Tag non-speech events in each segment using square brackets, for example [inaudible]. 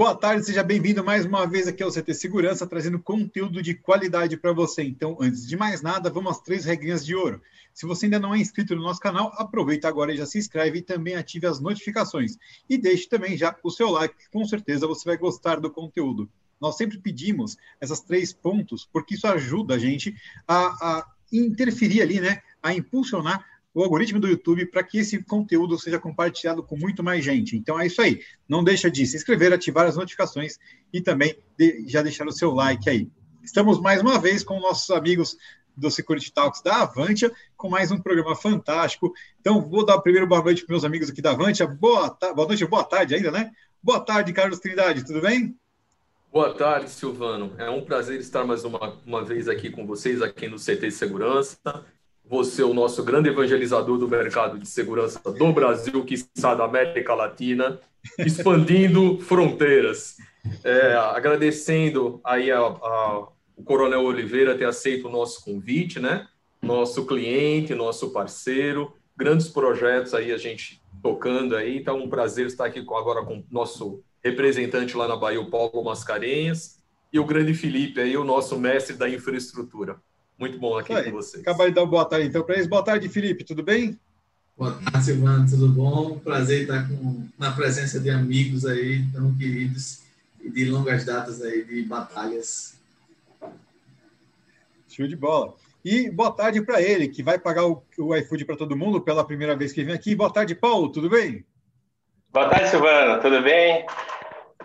Boa tarde, seja bem-vindo mais uma vez aqui ao CT Segurança, trazendo conteúdo de qualidade para você. Então, antes de mais nada, vamos às três regrinhas de ouro. Se você ainda não é inscrito no nosso canal, aproveita agora e já se inscreve e também ative as notificações. E deixe também já o seu like, com certeza você vai gostar do conteúdo. Nós sempre pedimos essas três pontos, porque isso ajuda a gente a, a interferir ali, né? A impulsionar o algoritmo do YouTube para que esse conteúdo seja compartilhado com muito mais gente. Então é isso aí. Não deixa de se inscrever, ativar as notificações e também de, já deixar o seu like aí. Estamos mais uma vez com nossos amigos do Security Talks da Avantia, com mais um programa fantástico. Então, vou dar primeiro boa noite para meus amigos aqui da Avantia. Boa, boa noite, boa tarde ainda, né? Boa tarde, Carlos Trindade, tudo bem? Boa tarde, Silvano. É um prazer estar mais uma, uma vez aqui com vocês, aqui no CT Segurança você, o nosso grande evangelizador do mercado de segurança do Brasil, que está da América Latina, expandindo [laughs] fronteiras. É, agradecendo aí a, a, o Coronel Oliveira ter aceito o nosso convite, né? Nosso cliente, nosso parceiro, grandes projetos aí a gente tocando aí. Então, um prazer estar aqui agora com o nosso representante lá na Bahia, o Paulo Mascarenhas, e o grande Felipe aí, o nosso mestre da infraestrutura. Muito bom aqui Aí, com vocês. Acabar de dar uma boa tarde então para eles. Boa tarde, Felipe, tudo bem? Boa tarde, Silvano, tudo bom? Prazer estar com, na presença de amigos aí, tão queridos, e de longas datas aí, de batalhas. Show de bola. E boa tarde para ele, que vai pagar o, o iFood para todo mundo pela primeira vez que vem aqui. Boa tarde, Paulo, tudo bem? Boa tarde, Silvano, tudo bem?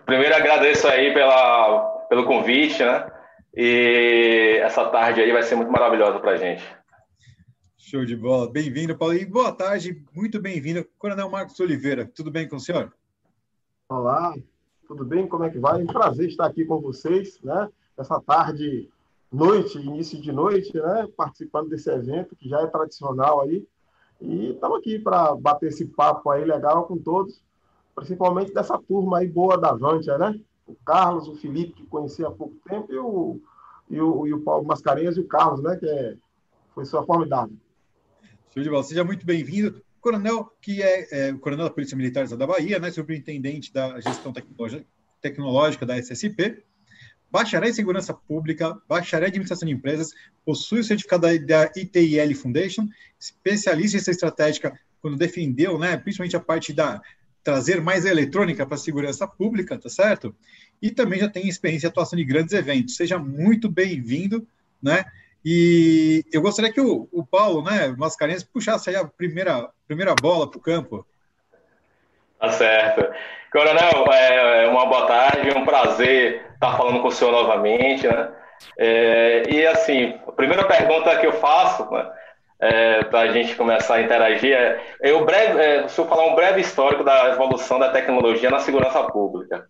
Primeiro agradeço aí pela, pelo convite, né? E essa tarde aí vai ser muito maravilhosa para a gente. Show de bola. Bem-vindo, Paulo. E boa tarde, muito bem-vindo. Coronel Marcos Oliveira, tudo bem com o senhor? Olá, tudo bem? Como é que vai? Um prazer estar aqui com vocês, né? Essa tarde, noite, início de noite, né? Participando desse evento que já é tradicional aí. E estamos aqui para bater esse papo aí legal com todos, principalmente dessa turma aí boa da Vantia, né? O Carlos, o Felipe, que conhecia há pouco tempo, e o, e o, e o Paulo Mascarenhas e o Carlos, né, que é, foi sua formidável. Show de bola. Seja muito bem-vindo. Coronel, que é, é, coronel da Polícia Militar da Bahia, né, superintendente da gestão tecnológica da SSP, bacharel em segurança pública, bacharel em administração de empresas, possui o certificado da ITIL Foundation, especialista em estratégica quando defendeu, né, principalmente a parte da trazer mais eletrônica para a segurança pública, tá certo? E também já tem experiência em atuação de grandes eventos. Seja muito bem-vindo, né? E eu gostaria que o, o Paulo, né, Mascarenhas, puxasse aí a primeira, primeira bola para o campo. Tá certo. Coronel, é, é uma boa tarde, é um prazer estar falando com o senhor novamente, né? É, e assim, a primeira pergunta que eu faço, né, é, para a gente começar a interagir. É, eu breve, é, se eu falar um breve histórico da evolução da tecnologia na segurança pública.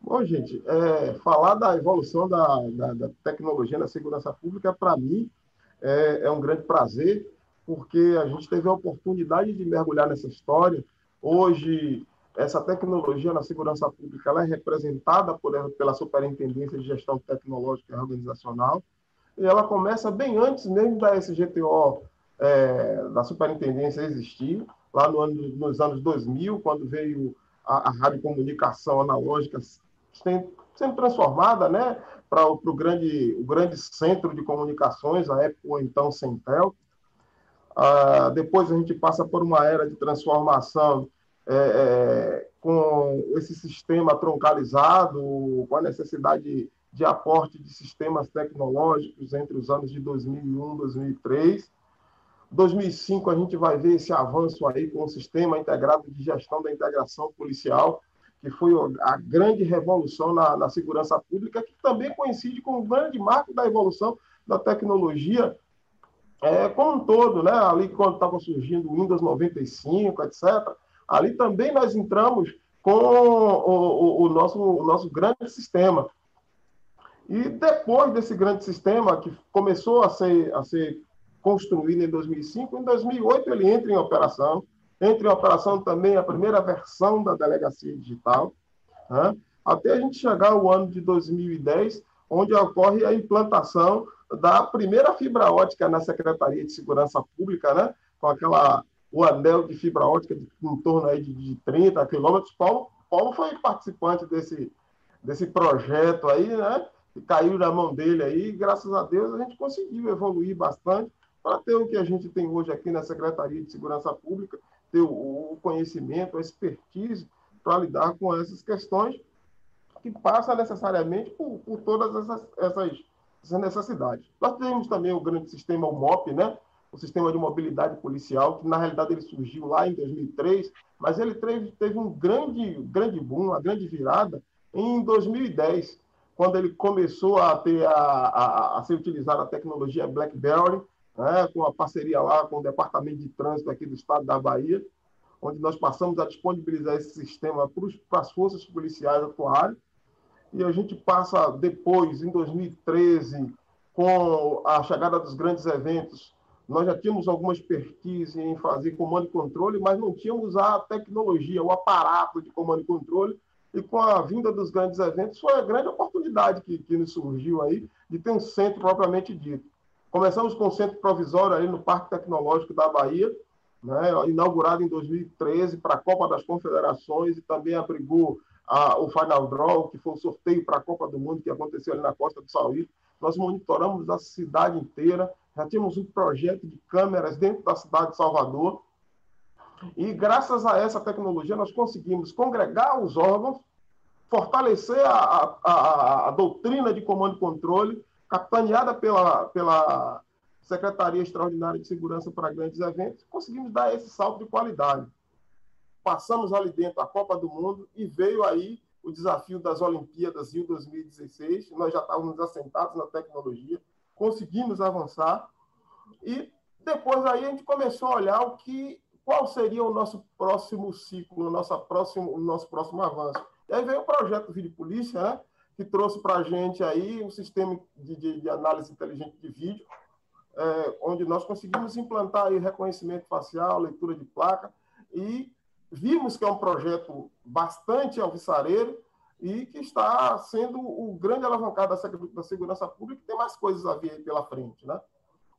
Bom, gente, é, falar da evolução da, da, da, tecnologia na segurança pública, para mim, é, é, um grande prazer, porque a gente teve a oportunidade de mergulhar nessa história. Hoje, essa tecnologia na segurança pública ela é representada por, pela Superintendência de Gestão Tecnológica e Organizacional, ela começa bem antes mesmo da SGTO, é, da superintendência existir, lá no ano, nos anos 2000, quando veio a, a radiocomunicação analógica sendo transformada né, para o grande, o grande centro de comunicações, a época ou então Centel. Ah, depois a gente passa por uma era de transformação é, é, com esse sistema troncalizado, com a necessidade de aporte de sistemas tecnológicos entre os anos de 2001 e 2003. 2005 a gente vai ver esse avanço aí com o sistema integrado de gestão da integração policial, que foi a grande revolução na, na segurança pública, que também coincide com o grande marco da evolução da tecnologia é, como um todo, né? Ali quando estava surgindo o Windows 95, etc. Ali também nós entramos com o, o, o nosso, o nosso grande sistema. E depois desse grande sistema, que começou a ser, a ser construído em 2005, em 2008 ele entra em operação. Entra em operação também a primeira versão da delegacia digital, né? até a gente chegar ao ano de 2010, onde ocorre a implantação da primeira fibra ótica na Secretaria de Segurança Pública, né? com aquela o anel de fibra ótica de, em torno aí de, de 30 quilômetros, qual Paulo foi participante desse, desse projeto aí, né? Que caiu na mão dele aí, graças a Deus a gente conseguiu evoluir bastante para ter o que a gente tem hoje aqui na Secretaria de Segurança Pública, ter o conhecimento, a expertise para lidar com essas questões que passa necessariamente por, por todas essas, essas, essas, necessidades. Nós temos também o grande sistema, o MOP, né? o Sistema de Mobilidade Policial, que na realidade ele surgiu lá em 2003, mas ele teve, teve um grande, grande boom, uma grande virada em 2010, quando ele começou a, ter a, a, a ser utilizada a tecnologia BlackBerry, né, com a parceria lá com o Departamento de Trânsito aqui do Estado da Bahia, onde nós passamos a disponibilizar esse sistema para as forças policiais atuarem. E a gente passa depois, em 2013, com a chegada dos grandes eventos, nós já tínhamos alguma expertise em fazer comando e controle, mas não tínhamos a tecnologia, o aparato de comando e controle. E com a vinda dos grandes eventos, foi a grande oportunidade que, que nos surgiu aí de ter um centro propriamente dito. Começamos com o centro provisório aí no Parque Tecnológico da Bahia, né, inaugurado em 2013 para a Copa das Confederações e também abrigou a, o Final Draw, que foi o sorteio para a Copa do Mundo que aconteceu ali na Costa do Sauí. Nós monitoramos a cidade inteira, já tínhamos um projeto de câmeras dentro da cidade de Salvador. E graças a essa tecnologia, nós conseguimos congregar os órgãos, fortalecer a, a, a doutrina de comando e controle, capitaneada pela, pela Secretaria Extraordinária de Segurança para Grandes Eventos, conseguimos dar esse salto de qualidade. Passamos ali dentro a Copa do Mundo e veio aí o desafio das Olimpíadas Rio 2016. Nós já estávamos assentados na tecnologia, conseguimos avançar e depois aí a gente começou a olhar o que, qual seria o nosso próximo ciclo, o nosso próximo, o nosso próximo avanço. E aí veio o projeto Vídeo Polícia, né, que trouxe para a gente aí um sistema de, de, de, análise inteligente de vídeo, é, onde nós conseguimos implantar aí reconhecimento facial, leitura de placa, e vimos que é um projeto bastante alvissareiro, e que está sendo o grande alavancado da segurança pública e tem mais coisas a vir pela frente. Né?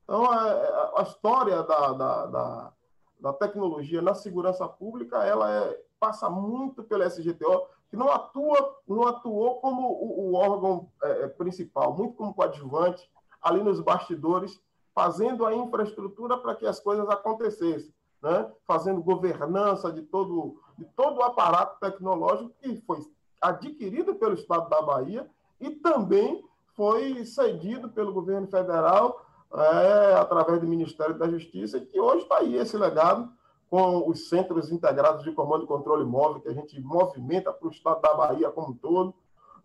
Então, a, é, é, a história da, da, da, da, tecnologia na segurança pública ela é, passa muito pela SGTO, que não atua não atuou como o, o órgão é, é, principal, muito como coadjuvante, ali nos bastidores, fazendo a infraestrutura para que as coisas acontecessem, né? fazendo governança de todo, de todo o aparato tecnológico que foi adquirido pelo Estado da Bahia e também foi cedido pelo governo federal é, através do Ministério da Justiça, que hoje está aí esse legado com os centros integrados de comando e controle móvel que a gente movimenta para o Estado da Bahia como um todo.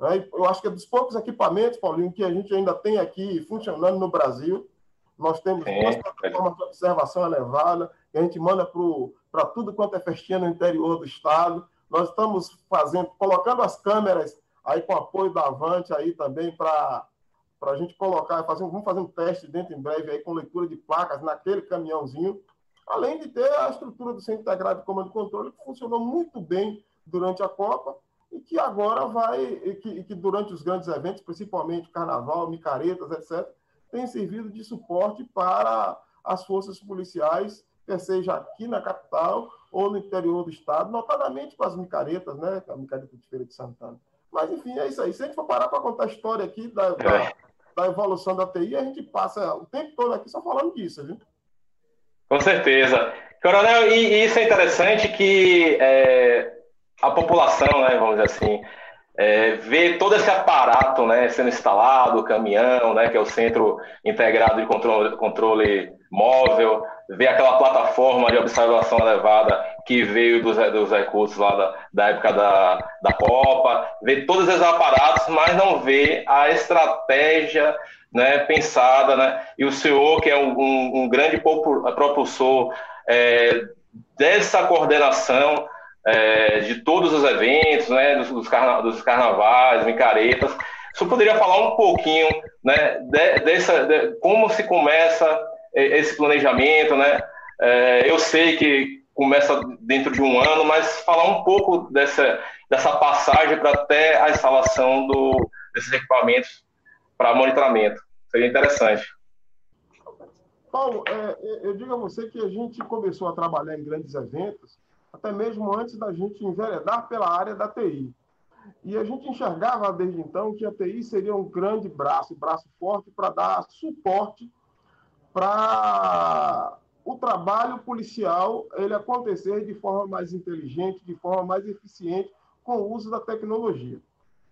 É, eu acho que é dos poucos equipamentos, Paulinho, que a gente ainda tem aqui funcionando no Brasil. Nós temos é. duas plataformas de observação elevada, que a gente manda para tudo quanto é festinha no interior do Estado. Nós estamos fazendo, colocando as câmeras aí com apoio da Avante aí também para para a gente colocar, fazer, vamos fazer um teste dentro em breve aí com leitura de placas naquele caminhãozinho, além de ter a estrutura do Centro Integrado de Comando e Controle, que funcionou muito bem durante a Copa e que agora vai, e que, e que durante os grandes eventos, principalmente Carnaval, micaretas, etc., tem servido de suporte para as forças policiais, quer seja aqui na capital ou no interior do estado, notadamente para as micaretas, né? A micareta de Feira de Santana. Mas, enfim, é isso aí. Se a gente for parar para contar a história aqui da, da, é. da, evolução da TI, a gente passa o tempo todo aqui só falando disso, viu? Com certeza. Coronel, e, e isso é interessante que é, a população, né, vamos dizer assim, é, ver todo esse aparato né, sendo instalado, o caminhão, né, que é o Centro Integrado de Controle, controle Móvel, ver aquela plataforma de observação elevada que veio dos, dos recursos lá da, da época da, da Copa, ver todos esses aparatos, mas não ver a estratégia né, pensada, né? E o senhor, que é um, um, grande propulsor é, dessa coordenação, é, de todos os eventos, né, dos, dos, carna dos carnavais, micaretas. Você poderia falar um pouquinho né, de, dessa, de, como se começa esse planejamento, né? É, eu sei que começa dentro de um ano, mas falar um pouco dessa, dessa passagem para até a instalação do, desses equipamentos para monitoramento. Seria interessante. Paulo, é, eu digo a você que a gente começou a trabalhar em grandes eventos até mesmo antes da gente enveredar pela área da TI. E a gente enxergava desde então que a TI seria um grande braço, braço forte para dar suporte para o trabalho policial ele acontecer de forma mais inteligente, de forma mais eficiente, com o uso da tecnologia.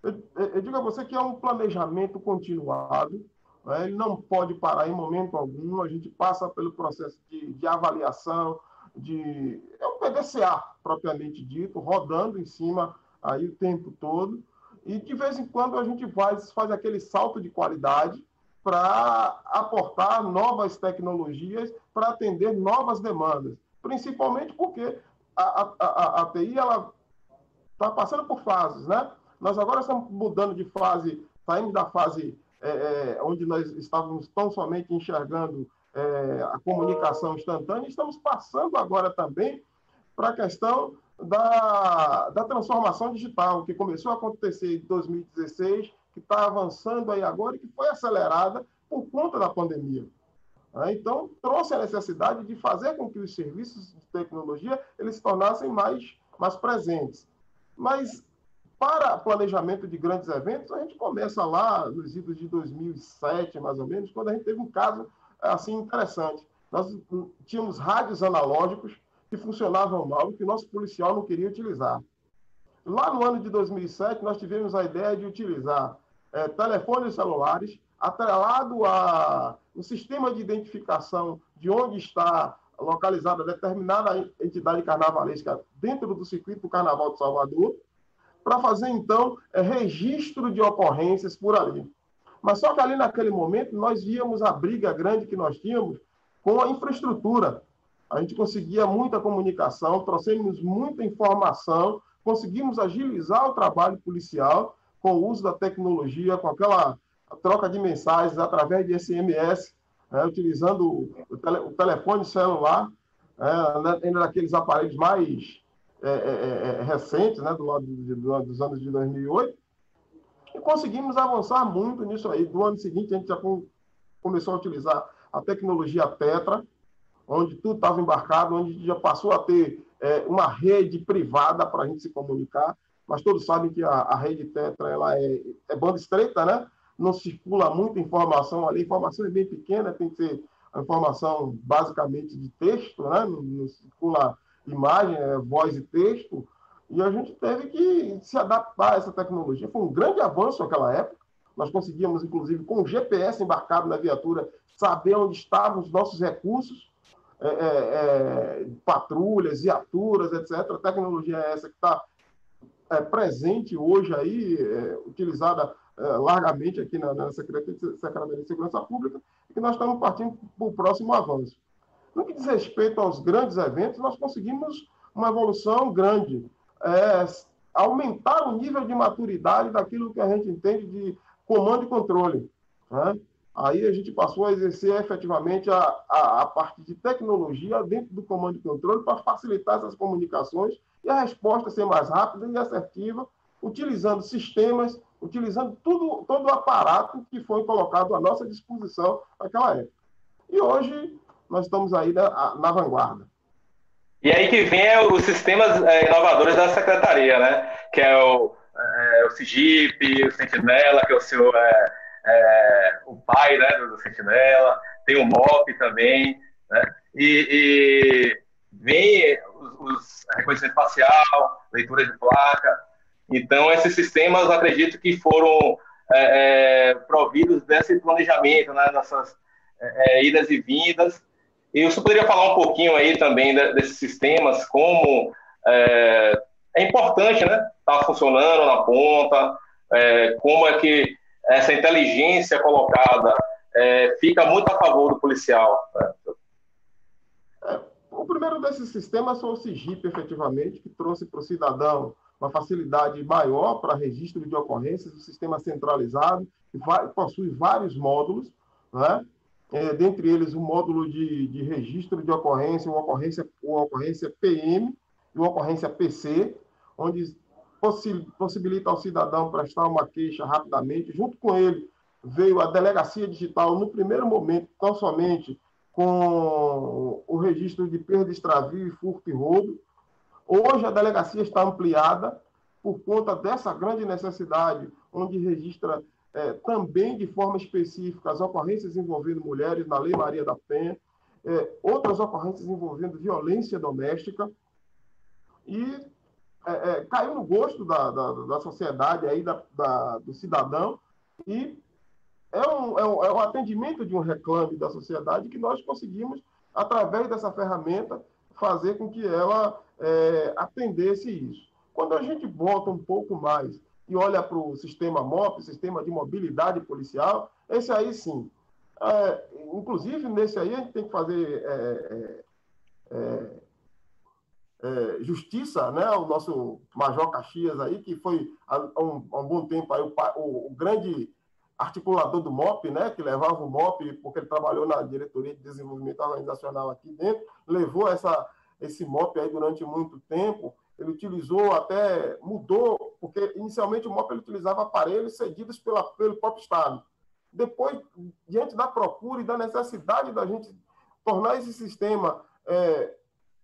Eu, eu digo a você que é um planejamento continuado, né? ele não pode parar em momento algum, a gente passa pelo processo de, de avaliação, de é um PDCA propriamente dito, rodando em cima aí o tempo todo, e de vez em quando a gente faz, faz aquele salto de qualidade para aportar novas tecnologias para atender novas demandas, principalmente porque a, a, a, a TI ela está passando por fases, né? Nós agora estamos mudando de fase, saindo da fase é, é, onde nós estávamos tão somente enxergando é, a comunicação instantânea, estamos passando agora também para a questão da, da transformação digital, que começou a acontecer em 2016, que está avançando aí agora e que foi acelerada por conta da pandemia. Né? Então, trouxe a necessidade de fazer com que os serviços de tecnologia eles se tornassem mais, mais presentes. Mas, para planejamento de grandes eventos, a gente começa lá nos idos de 2007, mais ou menos, quando a gente teve um caso assim interessante. Nós tínhamos rádios analógicos que funcionavam mal e que o nosso policial não queria utilizar. Lá no ano de 2007, nós tivemos a ideia de utilizar é, telefones celulares atrelado a um sistema de identificação de onde está localizada determinada entidade carnavalesca dentro do circuito do Carnaval de Salvador, para fazer, então, é, registro de ocorrências por ali. Mas só que ali naquele momento nós víamos a briga grande que nós tínhamos com a infraestrutura. A gente conseguia muita comunicação, trouxemos muita informação, conseguimos agilizar o trabalho policial com o uso da tecnologia, com aquela troca de mensagens através de SMS, né, utilizando o, tele, o, telefone celular, é, ainda daqueles aparelhos mais é, é, é, é recentes, né, do lado de, do, dos anos de 2008, e conseguimos avançar muito nisso aí. Do ano seguinte, a gente já com, começou a utilizar a tecnologia Tetra, onde tudo estava embarcado, onde já passou a ter é, uma rede privada para a gente se comunicar, mas todos sabem que a, a rede Tetra ela é, é, banda estreita, né? Não circula muita informação ali, a informação é bem pequena, tem que ser a informação basicamente de texto, né? Não, não circula imagem, é voz e texto, e a gente teve que se adaptar a essa tecnologia. Foi um grande avanço naquela época. Nós conseguíamos, inclusive, com o GPS embarcado na viatura, saber onde estavam os nossos recursos, é, é, é, patrulhas, viaturas, etc. A tecnologia é essa que está é, presente hoje aí, é, utilizada largamente aqui na, na Secretaria de Segurança Pública, e que nós estamos partindo para o próximo avanço. No que diz respeito aos grandes eventos, nós conseguimos uma evolução grande é, aumentar o nível de maturidade daquilo que a gente entende de comando e controle. Né? Aí a gente passou a exercer efetivamente a, a, a parte de tecnologia dentro do comando e controle para facilitar essas comunicações e a resposta ser mais rápida e assertiva, utilizando sistemas, utilizando tudo, todo o aparato que foi colocado à nossa disposição naquela época. E hoje nós estamos aí na, na vanguarda. E aí que vem é os sistemas é, inovadores da secretaria, né? Que é o, é, o CIGIP, o Sentinela, que é o seu é, é, o pai né, do, Sentinela, tem o MOP também, né? E, e vem os, os reconhecimento facial, leitura de placa. Então, esses sistemas, acredito que foram é, é, providos desse planejamento, né, nessas idas e vindas, e você poderia falar um pouquinho aí também desses sistemas, como é, é importante, né? Tá funcionando na ponta, é, como é que essa inteligência colocada é, fica muito a favor do policial. Né? O primeiro desses sistemas foi o SIGIP, efetivamente, que trouxe para o cidadão uma facilidade maior para registro de ocorrências, o sistema centralizado, que possui vários módulos, né? É, dentre eles o módulo de, de registro de ocorrência, uma ocorrência, uma ocorrência PM e uma ocorrência PC, onde possibilita ao cidadão prestar uma queixa rapidamente. Junto com ele veio a delegacia digital, no primeiro momento, tão somente com o registro de perda, extravio, furto e roubo, Hoje a delegacia está ampliada por conta dessa grande necessidade, onde registra é, também de forma específica as ocorrências envolvendo mulheres na Lei Maria da Penha, é, outras ocorrências envolvendo violência doméstica, e é, é caiu no gosto da, da, da sociedade, aí, da, da, do cidadão, e é um, é, um, é um atendimento de um reclame da sociedade que nós conseguimos, através dessa ferramenta, fazer com que ela é, atendesse isso. Quando a gente volta um pouco mais e olha para o sistema MOP, sistema de mobilidade policial, esse aí sim. É, inclusive, nesse aí a gente tem que fazer é, é, é, é justiça, né? O nosso Major Caxias aí, que foi há um, há um bom tempo aí o, o, o, grande articulador do MOP, né? Que levava o MOP, porque ele trabalhou na diretoria de desenvolvimento organizacional aqui dentro, levou essa, esse MOP aí durante muito tempo ele utilizou até, mudou, porque inicialmente o MOP utilizava aparelhos cedidos pela, pelo próprio Estado. Depois, diante da procura e da necessidade da gente tornar esse sistema é,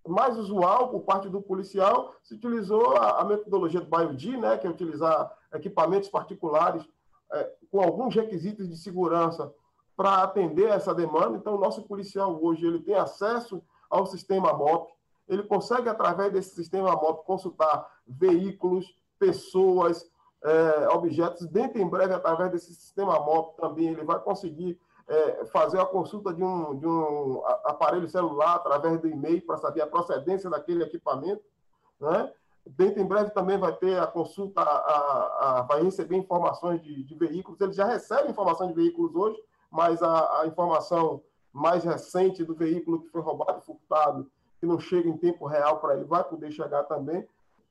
mais usual por parte do policial, se utilizou a, a metodologia do BioD, né, que é utilizar equipamentos particulares é, com alguns requisitos de segurança para atender essa demanda. Então, o nosso policial hoje ele tem acesso ao sistema MOP, ele consegue, através desse sistema moto, consultar veículos, pessoas, é, objetos. Dentro em breve, através desse sistema moto, também ele vai conseguir é, fazer a consulta de um, de um aparelho celular através do e-mail para saber a procedência daquele equipamento. Né? Dentro em breve também vai ter a consulta, a, a, a vai receber informações de, de, veículos. Ele já recebe informação de veículos hoje, mas a, informação mais recente do veículo que foi roubado furtado que não chega em tempo real para ele, vai poder chegar também.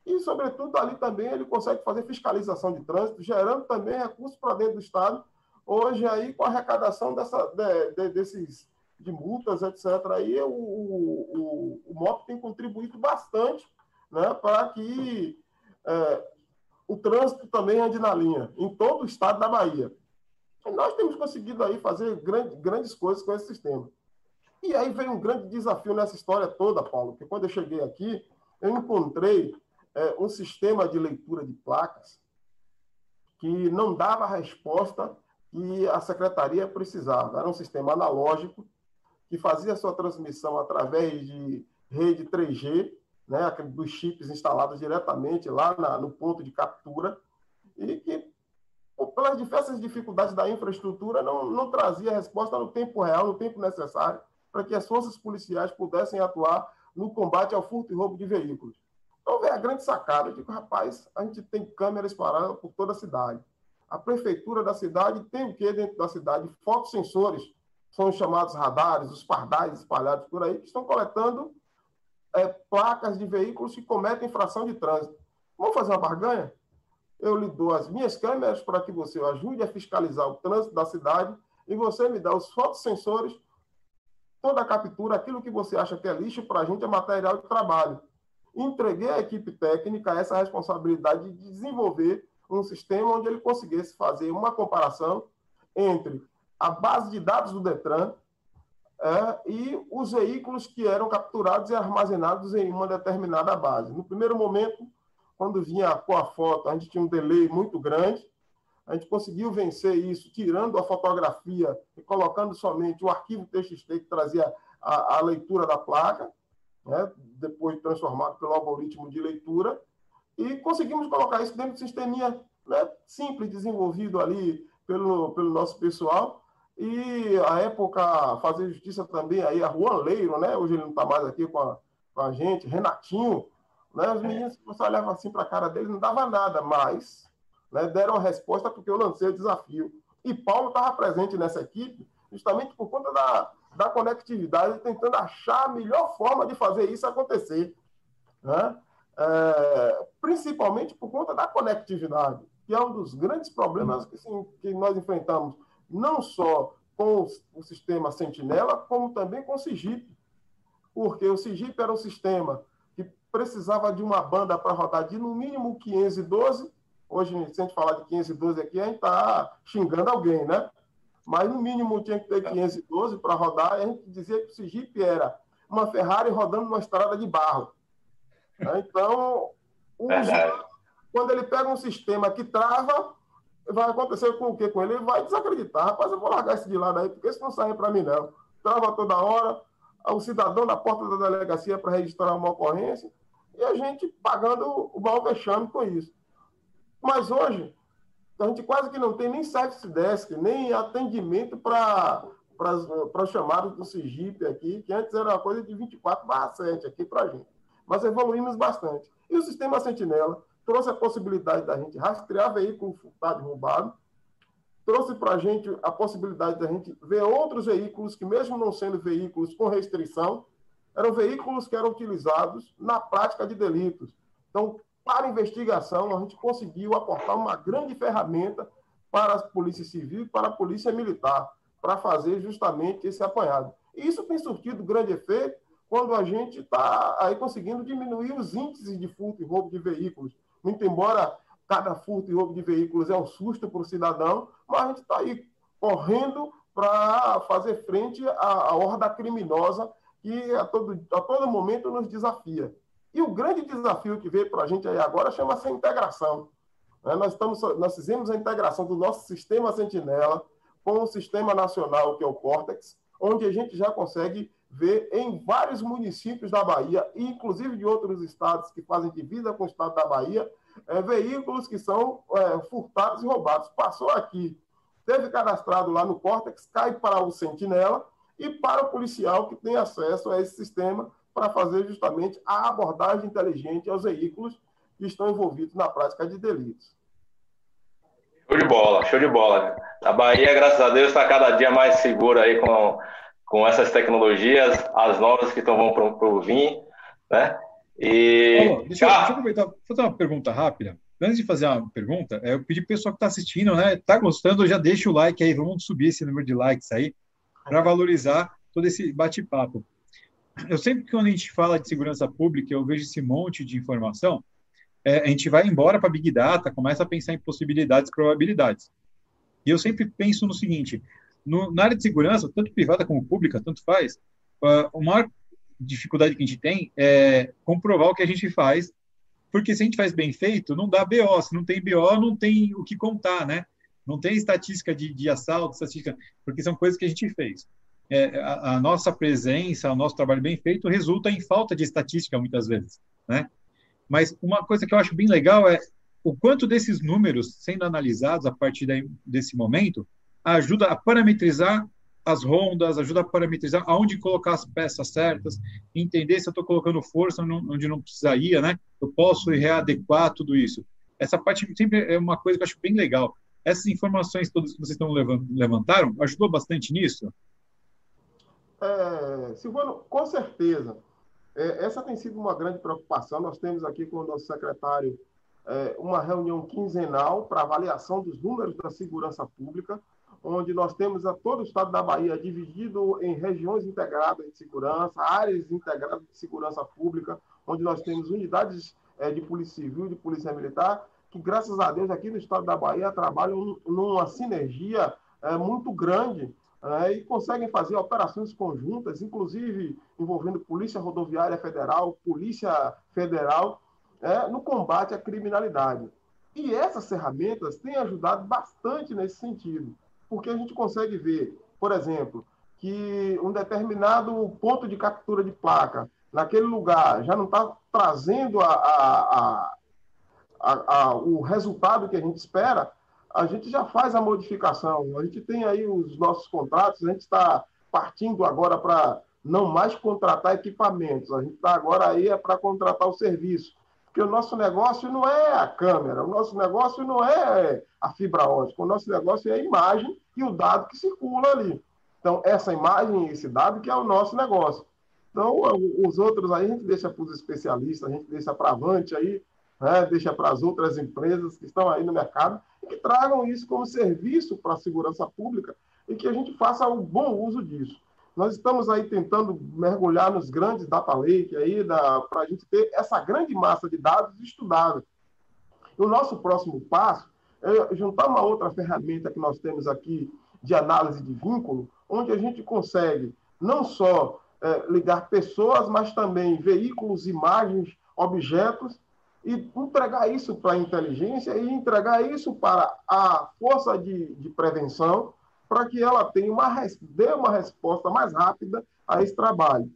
E, sobretudo, ali também ele consegue fazer fiscalização de trânsito, gerando também recursos para dentro do Estado. Hoje, aí, com a arrecadação dessa, de, de, desses, de multas, etc., aí o, o, o, MOP tem contribuído bastante né, para que é, o trânsito também ande na linha, em todo o estado da Bahia. E nós temos conseguido aí fazer grande, grandes coisas com esse sistema. E aí veio um grande desafio nessa história toda, Paulo, porque quando eu cheguei aqui, eu encontrei é, um sistema de leitura de placas que não dava a resposta que a secretaria precisava. Era um sistema analógico que fazia sua transmissão através de rede 3G, né, dos chips instalados diretamente lá na, no ponto de captura, e que, pelas diversas dificuldades da infraestrutura, não, não trazia resposta no tempo real, no tempo necessário para que as forças policiais pudessem atuar no combate ao furto e roubo de veículos. Então, vem a grande sacada. Eu digo, rapaz, a gente tem câmeras paradas por toda a cidade. A prefeitura da cidade tem o que dentro da cidade? Fotossensores, são os chamados radares, os pardais espalhados por aí, que estão coletando é, placas de veículos que cometem infração de trânsito. Vamos fazer uma barganha? Eu lhe dou as minhas câmeras para que você ajude a fiscalizar o trânsito da cidade e você me dá os fotossensores toda a captura, aquilo que você acha que é lixo, para a gente é material de trabalho. Entreguei à equipe técnica essa responsabilidade de desenvolver um sistema onde ele conseguisse fazer uma comparação entre a base de dados do Detran é, e os veículos que eram capturados e armazenados em uma determinada base. No primeiro momento, quando vinha com a foto, a gente tinha um delay muito grande, a gente conseguiu vencer isso, tirando a fotografia e colocando somente o arquivo TXT que trazia a, a leitura da placa, né? depois transformado pelo algoritmo de leitura, e conseguimos colocar isso dentro de um sisteminha né, simples, desenvolvido ali pelo, pelo nosso pessoal. E a época, fazer justiça também aí, a Juan Leiro, né? Hoje ele não está mais aqui com a, com a gente, Renatinho, né? Os meninos, você olhava assim para a cara dele, não dava nada, mas né, deram a resposta porque eu lancei o desafio. E Paulo estava presente nessa equipe justamente por conta da, da conectividade, tentando achar a melhor forma de fazer isso acontecer. Né? É, principalmente por conta da conectividade, que é um dos grandes problemas que, assim, que nós enfrentamos, não só com o sistema Sentinela, como também com o SIGIP. Porque o SIGIP era um sistema que precisava de uma banda para rodar de no mínimo 512 Hoje, se a gente falar de 512 aqui, a gente está xingando alguém, né? Mas no mínimo tinha que ter 512 para rodar. E a gente dizia que o Sergipe era uma Ferrari rodando numa estrada de barro. Então, o usuário, quando ele pega um sistema que trava, vai acontecer com o quê com ele? Ele vai desacreditar. Rapaz, eu vou largar esse de lado aí, porque isso não sai para mim, não. Trava toda hora, o cidadão na porta da delegacia para registrar uma ocorrência, e a gente pagando o mal vexame com isso. Mas hoje, a gente quase que não tem nem service desk, nem atendimento para para chamados do Sergipe aqui, que antes era uma coisa de 24 barra 7 aqui para a gente. Mas evoluímos bastante. E o sistema Sentinela trouxe a possibilidade da gente rastrear veículo furtado e roubado, trouxe para a gente a possibilidade da gente ver outros veículos que, mesmo não sendo veículos com restrição, eram veículos que eram utilizados na prática de delitos. Então, para investigação, a gente conseguiu aportar uma grande ferramenta para a Polícia Civil e para a Polícia Militar, para fazer justamente esse apanhado. E isso tem surtido grande efeito quando a gente está aí conseguindo diminuir os índices de furto e roubo de veículos. Muito embora cada furto e roubo de veículos é um susto para o cidadão, mas a gente está aí correndo para fazer frente à, horda criminosa que a todo, a todo momento nos desafia. E o grande desafio que veio para a gente aí agora chama-se integração. É, nós, estamos, nós fizemos a integração do nosso sistema Sentinela com o sistema nacional, que é o Cortex, onde a gente já consegue ver em vários municípios da Bahia, inclusive de outros estados que fazem divisa com o estado da Bahia, é, veículos que são é, furtados e roubados. Passou aqui, teve cadastrado lá no Cortex, cai para o Sentinela, e para o policial que tem acesso a esse sistema para fazer justamente a abordagem inteligente aos veículos que estão envolvidos na prática de delitos. Show de bola, show de bola. A Bahia, graças a Deus, está cada dia mais segura aí com, com essas tecnologias, as novas que estão vão por vir, né? E... deixa, eu, ah. deixa eu aproveitar, fazer uma pergunta rápida. Antes de fazer uma pergunta, é, eu pedi para o pessoal que está assistindo, né? Está gostando, já deixa o like aí, vamos subir esse número de likes aí para valorizar todo esse bate-papo. Eu sempre que quando a gente fala de segurança pública, eu vejo esse monte de informação, é, a gente vai embora para Big Data, começa a pensar em possibilidades probabilidades. E eu sempre penso no seguinte, no, na área de segurança, tanto privada como pública, tanto faz, uh, a maior dificuldade que a gente tem é comprovar o que a gente faz, porque se a gente faz bem feito, não dá BO, se não tem BO, não tem o que contar, né? Não tem estatística de, de assalto, estatística, porque são coisas que a gente fez. É, a, a, nossa presença, o nosso trabalho bem feito resulta em falta de estatística muitas vezes, né? Mas uma coisa que eu acho bem legal é o quanto desses números sendo analisados a partir daí, desse momento ajuda a parametrizar as rondas, ajuda a parametrizar aonde colocar as peças certas, entender se eu estou colocando força onde não precisaria, né? Eu posso readequar tudo isso. Essa parte sempre é uma coisa que eu acho bem legal. Essas informações todas que vocês estão levantaram ajudou bastante nisso? É, Silvano, com certeza. É, essa tem sido uma grande preocupação. Nós temos aqui com o nosso secretário é, uma reunião quinzenal para avaliação dos números da segurança pública, onde nós temos a todo o estado da Bahia dividido em regiões integradas de segurança, áreas integradas de segurança pública, onde nós temos unidades é, de polícia civil, de polícia militar, que, graças a Deus, aqui no estado da Bahia trabalham numa sinergia é, muito grande é, e conseguem fazer operações conjuntas, inclusive envolvendo Polícia Rodoviária Federal, Polícia Federal, é, no combate à criminalidade. E essas ferramentas têm ajudado bastante nesse sentido, porque a gente consegue ver, por exemplo, que um determinado ponto de captura de placa naquele lugar já não está trazendo a a, a, o resultado que a gente espera, a gente já faz a modificação. A gente tem aí os nossos contratos, a gente está partindo agora para não mais contratar equipamentos, a gente está agora aí é para contratar o serviço. Porque o nosso negócio não é a câmera, o nosso negócio não é a fibra ótica, o nosso negócio é a imagem e o dado que circula ali. Então, essa imagem esse dado que é o nosso negócio. Então, os outros aí a gente deixa para os especialistas, a gente deixa para avante aí, né, deixa para as outras empresas que estão aí no mercado que tragam isso como serviço para a segurança pública e que a gente faça um bom uso disso. Nós estamos aí tentando mergulhar nos grandes data lake aí para a gente ter essa grande massa de dados estudada. O nosso próximo passo é juntar uma outra ferramenta que nós temos aqui de análise de vínculo, onde a gente consegue não só é, ligar pessoas, mas também veículos, imagens objetos e entregar isso para a inteligência e entregar isso para a força de, de prevenção, para que ela tenha uma, dê uma resposta mais rápida a esse trabalho.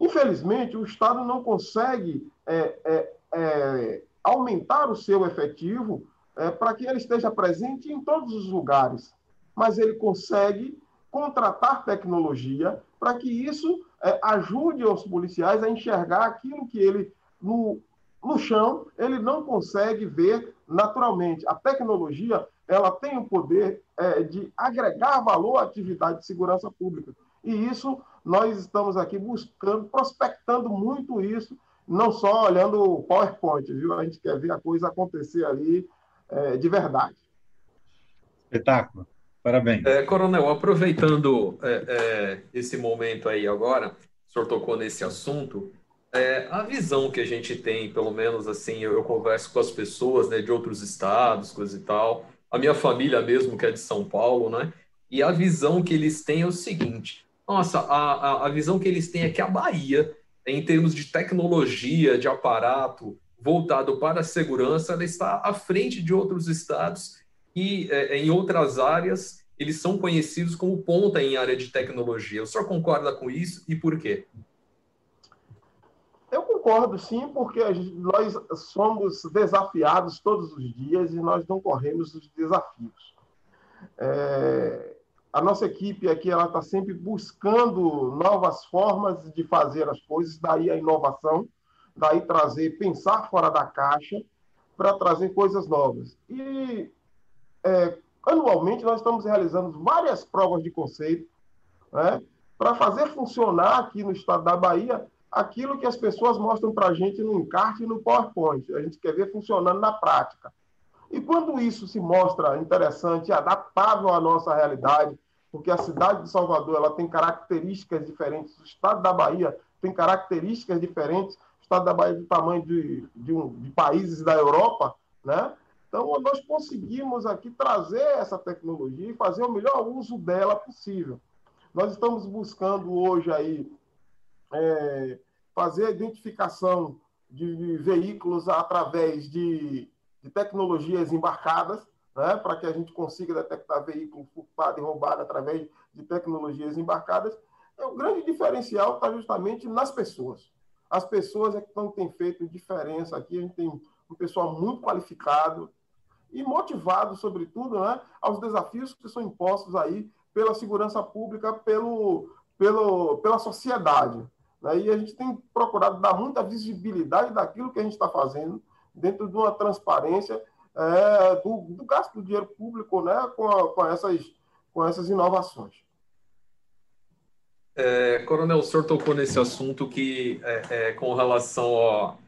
Infelizmente, o Estado não consegue é, é, é, aumentar o seu efetivo é, para que ele esteja presente em todos os lugares, mas ele consegue contratar tecnologia para que isso é, ajude os policiais a enxergar aquilo que ele, no, no chão, ele não consegue ver naturalmente. A tecnologia ela tem o poder é, de agregar valor à atividade de segurança pública. E isso nós estamos aqui buscando, prospectando muito isso, não só olhando o PowerPoint, viu? A gente quer ver a coisa acontecer ali é, de verdade. Espetáculo. Parabéns. É, coronel, aproveitando é, é, esse momento aí agora, o senhor tocou nesse assunto, é, a visão que a gente tem, pelo menos assim, eu, eu, converso com as pessoas né, de outros estados, coisa e tal, a minha família mesmo, que é de São Paulo, né? E a visão que eles têm é o seguinte: nossa, a, a, a visão que eles têm é que a Bahia, em termos de tecnologia, de aparato voltado para a segurança, ela está à frente de outros estados e é, em outras áreas eles são conhecidos como ponta em área de tecnologia. O senhor concorda com isso e por quê? Eu concordo, sim, porque nós somos desafiados todos os dias e nós não corremos os desafios. É, a nossa equipe aqui ela está sempre buscando novas formas de fazer as coisas, daí a inovação, daí trazer, pensar fora da caixa para trazer coisas novas. E é, anualmente nós estamos realizando várias provas de conceito né, para fazer funcionar aqui no estado da Bahia aquilo que as pessoas mostram para a gente no encarte e no PowerPoint. A gente quer ver funcionando na prática. E quando isso se mostra interessante adaptável à nossa realidade, porque a cidade de Salvador ela tem características diferentes, o estado da Bahia tem características diferentes, o estado da Bahia é do tamanho de, de, um, de países da Europa, né? Então, nós conseguimos aqui trazer essa tecnologia e fazer o melhor uso dela possível. Nós estamos buscando hoje aí é, fazer a identificação de veículos através de, de tecnologias embarcadas, né, para que a gente consiga detectar veículo furtado e roubado através de tecnologias embarcadas. É, o grande diferencial está justamente nas pessoas. As pessoas é que estão, têm feito diferença aqui. A gente tem um pessoal muito qualificado e motivado, sobretudo, né, aos desafios que são impostos aí pela segurança pública, pelo, pelo, pela sociedade. E a gente tem procurado dar muita visibilidade daquilo que a gente está fazendo, dentro de uma transparência é, do, do, gasto do dinheiro público né? com, a, com, essas, com essas inovações. É, Coronel, o senhor tocou nesse assunto que, é, é com relação ao,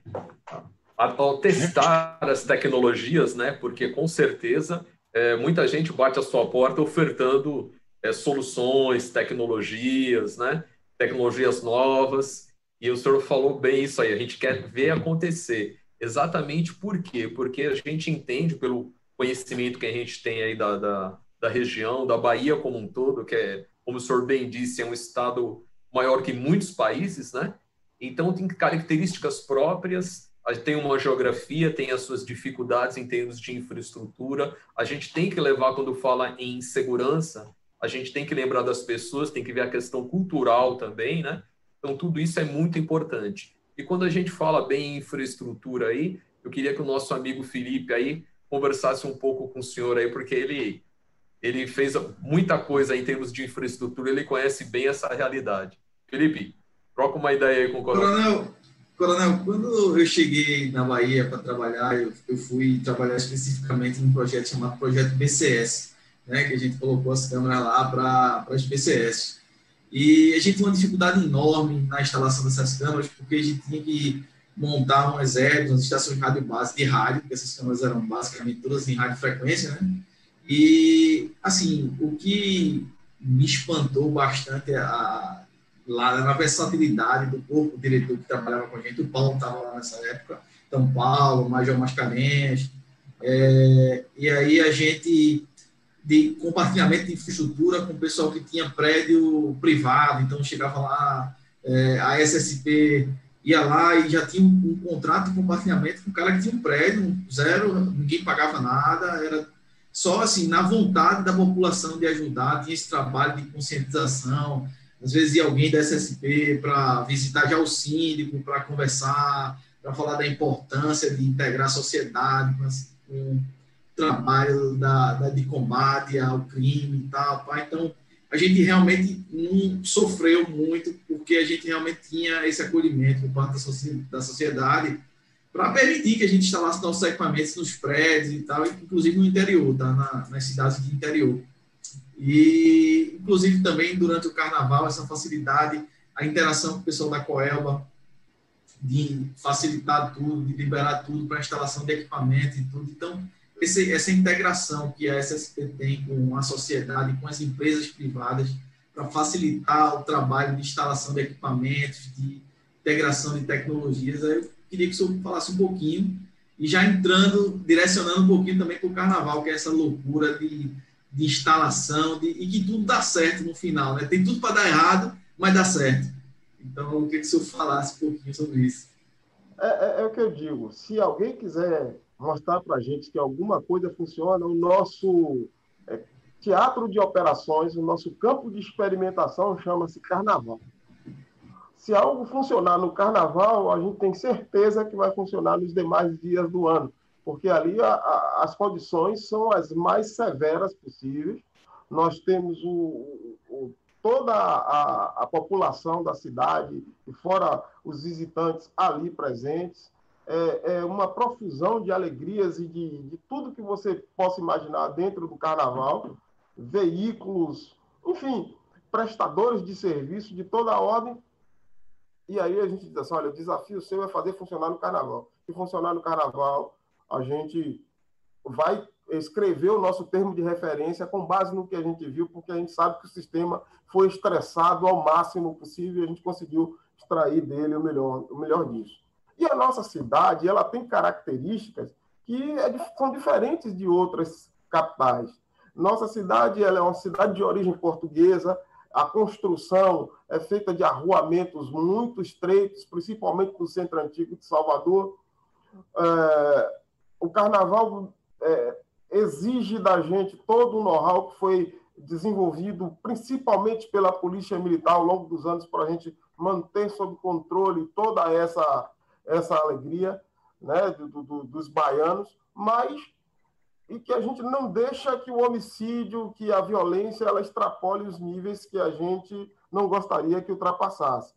ao testar as tecnologias, né? Porque com certeza é, muita gente bate a sua porta ofertando é, soluções, tecnologias, né? Tecnologias novas, e o senhor falou bem isso aí, a gente quer ver acontecer. Exatamente por quê? Porque a gente entende, pelo conhecimento que a gente tem aí da, da, da região, da Bahia como um todo, que é, como o senhor bem disse, é um estado maior que muitos países, né? Então tem características próprias, tem uma geografia, tem as suas dificuldades em termos de infraestrutura. A gente tem que levar, quando fala em segurança, a gente tem que lembrar das pessoas, tem que ver a questão cultural também, né? Então, tudo isso é muito importante. E quando a gente fala bem em infraestrutura aí, eu queria que o nosso amigo Felipe aí conversasse um pouco com o senhor aí, porque ele, ele fez muita coisa em termos de infraestrutura, ele conhece bem essa realidade. Felipe, troca uma ideia aí com o coronel. Coronel, coronel quando eu cheguei na Bahia para trabalhar, eu, eu fui trabalhar especificamente num projeto chamado Projeto BCS, né, que a gente colocou as câmeras lá para as PCS. E a gente tinha uma dificuldade enorme na instalação dessas câmeras, porque a gente tinha que montar umas hélices, umas estações de rádio base de rádio, porque essas câmeras eram basicamente todas em rádio frequência, né? E, assim, o que me espantou bastante a, lá na versatilidade do corpo diretor que trabalhava com a gente, o Paulo estava lá nessa época, então Paulo, Major Mascarenhas, é, e aí a gente de compartilhamento de infraestrutura com o pessoal que tinha prédio privado, então chegava lá é, a SSP ia lá e já tinha um, um, contrato de compartilhamento com o cara que tinha um prédio, zero, ninguém pagava nada, era só assim, na vontade da população de ajudar, tinha esse trabalho de conscientização, às vezes ia alguém da SSP para visitar já o síndico, para conversar, para falar da importância de integrar a sociedade com, trabalho da, da, de combate ao crime e tal. Pá. Então, a gente realmente não sofreu muito, porque a gente realmente tinha esse acolhimento por parte da sociedade para permitir que a gente instalasse nossos equipamentos nos prédios e tal, inclusive no interior, tá? Na, nas cidades de interior. E, inclusive, também durante o carnaval, essa facilidade, a interação com o pessoal da Coelba, de facilitar tudo, de liberar tudo para instalação de equipamento e tudo. Então, esse, essa integração que a SSP tem com a sociedade, com as empresas privadas, para facilitar o trabalho de instalação de equipamentos, de integração de tecnologias, eu queria que o senhor falasse um pouquinho, e já entrando, direcionando um pouquinho também para o carnaval, que é essa loucura de, de instalação, de, e que tudo dá certo no final, né? Tem tudo para dar errado, mas dá certo. Então, eu queria que o senhor falasse um pouquinho sobre isso. É, é, é o que eu digo. Se alguém quiser mostrar para a gente que alguma coisa funciona, o nosso é, teatro de operações, o nosso campo de experimentação chama-se carnaval. Se algo funcionar no carnaval, a gente tem certeza que vai funcionar nos demais dias do ano, porque ali a, a, as condições são as mais severas possíveis. Nós temos o, o, toda a, a população da cidade, fora os visitantes ali presentes, é, é, uma profusão de alegrias e de, de tudo que você possa imaginar dentro do carnaval, veículos, enfim, prestadores de serviço de toda a ordem. E aí a gente diz assim, olha, o desafio seu é fazer funcionar no carnaval. Se funcionar no carnaval, a gente vai escrever o nosso termo de referência com base no que a gente viu, porque a gente sabe que o sistema foi estressado ao máximo possível e a gente conseguiu extrair dele o melhor, o melhor disso. E a nossa cidade, ela tem características que é são diferentes de outras capitais. Nossa cidade ela é uma cidade de origem portuguesa, a construção é feita de arruamentos muito estreitos, principalmente no centro antigo de Salvador. É, o carnaval é, exige da gente todo o know-how que foi desenvolvido principalmente pela Polícia Militar ao longo dos anos para a gente manter sob controle toda essa essa alegria né, do, do, dos baianos, mas e que a gente não deixa que o homicídio, que a violência, ela extrapole os níveis que a gente não gostaria que ultrapassasse.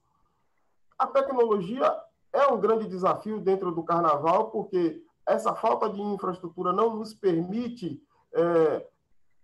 A tecnologia é um grande desafio dentro do carnaval, porque essa falta de infraestrutura não nos permite é,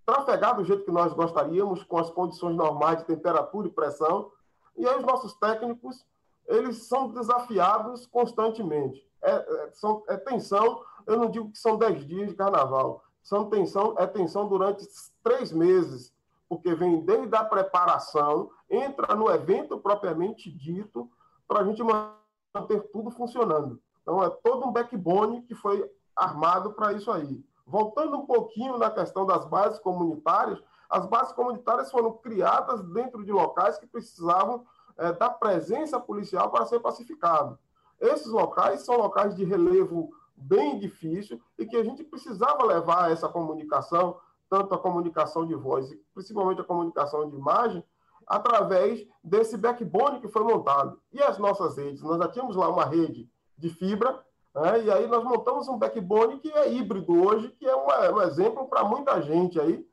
trafegar do jeito que nós gostaríamos, com as condições normais de temperatura e pressão. E aí os nossos técnicos eles são desafiados constantemente. É, é, são, é tensão, eu não digo que são dez dias de carnaval, são tensão, é tensão durante três meses, porque vem desde a preparação, entra no evento propriamente dito, para a gente manter tudo funcionando. Então, é todo um backbone que foi armado para isso aí. Voltando um pouquinho na questão das bases comunitárias, as bases comunitárias foram criadas dentro de locais que precisavam é, da presença policial para ser pacificado. Esses locais são locais de relevo bem difícil e que a gente precisava levar essa comunicação, tanto a comunicação de voz, principalmente a comunicação de imagem, através desse backbone que foi montado. E as nossas redes? Nós já tínhamos lá uma rede de fibra, né? e aí nós montamos um backbone que é híbrido hoje, que é um, um exemplo para muita gente aí,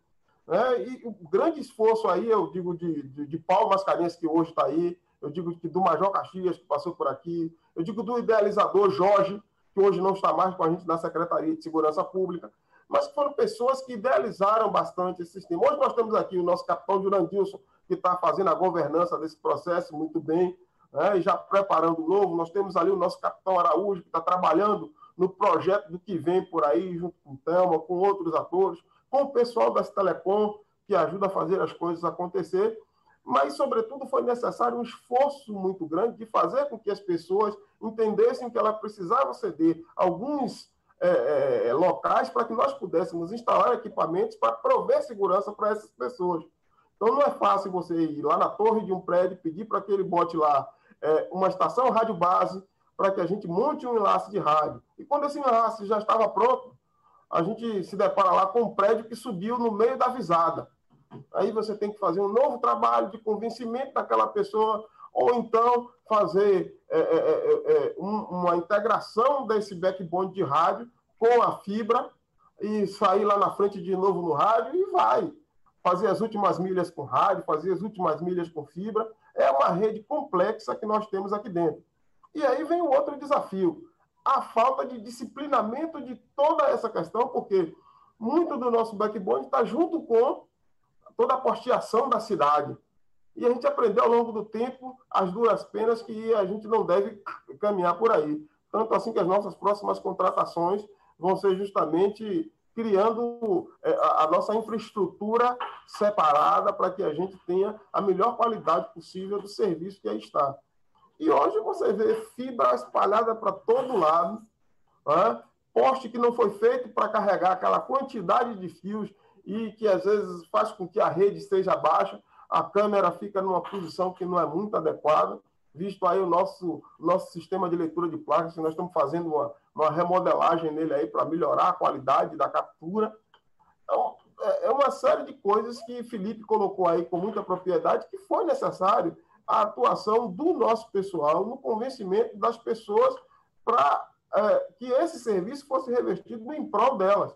né? E o grande esforço aí, eu digo, de, de, de Paulo Mascarenhas, que hoje está aí, eu digo que do Major Caxias, que passou por aqui, eu digo do idealizador Jorge, que hoje não está mais com a gente na Secretaria de Segurança Pública, mas foram pessoas que idealizaram bastante esse sistema. Hoje nós temos aqui o nosso capitão Jurandilson, que está fazendo a governança desse processo muito bem, né, e já preparando o novo. Nós temos ali o nosso capitão Araújo, que está trabalhando no projeto do que vem por aí, junto com o Thelma, com outros atores com o pessoal das Telecom, que ajuda a fazer as coisas acontecer, mas, sobretudo, foi necessário um esforço muito grande de fazer com que as pessoas entendessem que ela precisava ceder alguns é, é, locais para que nós pudéssemos instalar equipamentos para prover segurança para essas pessoas. Então, não é fácil você ir lá na torre de um prédio, pedir para que ele bote lá é, uma estação rádio base para que a gente monte um enlace de rádio. E quando esse enlace já estava pronto, a gente se depara lá com um prédio que subiu no meio da visada. Aí você tem que fazer um novo trabalho de convencimento daquela pessoa, ou então fazer é, é, é, é um, uma integração desse backbone de rádio com a fibra e sair lá na frente de novo no rádio e vai. Fazer as últimas milhas com rádio, fazer as últimas milhas com fibra. É uma rede complexa que nós temos aqui dentro. E aí vem o outro desafio, a falta de disciplinamento de toda essa questão, porque muito do nosso backbone está junto com toda a posteação da cidade. E a gente aprendeu ao longo do tempo as duras penas que a gente não deve caminhar por aí. Tanto assim que as nossas próximas contratações vão ser justamente criando é, a nossa infraestrutura separada para que a gente tenha a melhor qualidade possível do serviço que aí está. E hoje você vê fibra espalhada para todo lado, né? poste que não foi feito para carregar aquela quantidade de fios e que às vezes faz com que a rede esteja baixa, a câmera fica numa posição que não é muito adequada, visto aí o nosso, nosso sistema de leitura de placas, nós estamos fazendo uma, uma remodelagem nele aí para melhorar a qualidade da captura. Então, é, é uma série de coisas que Felipe colocou aí com muita propriedade que foi necessário a atuação do nosso pessoal no convencimento das pessoas para é, que esse serviço fosse revestido em prol delas.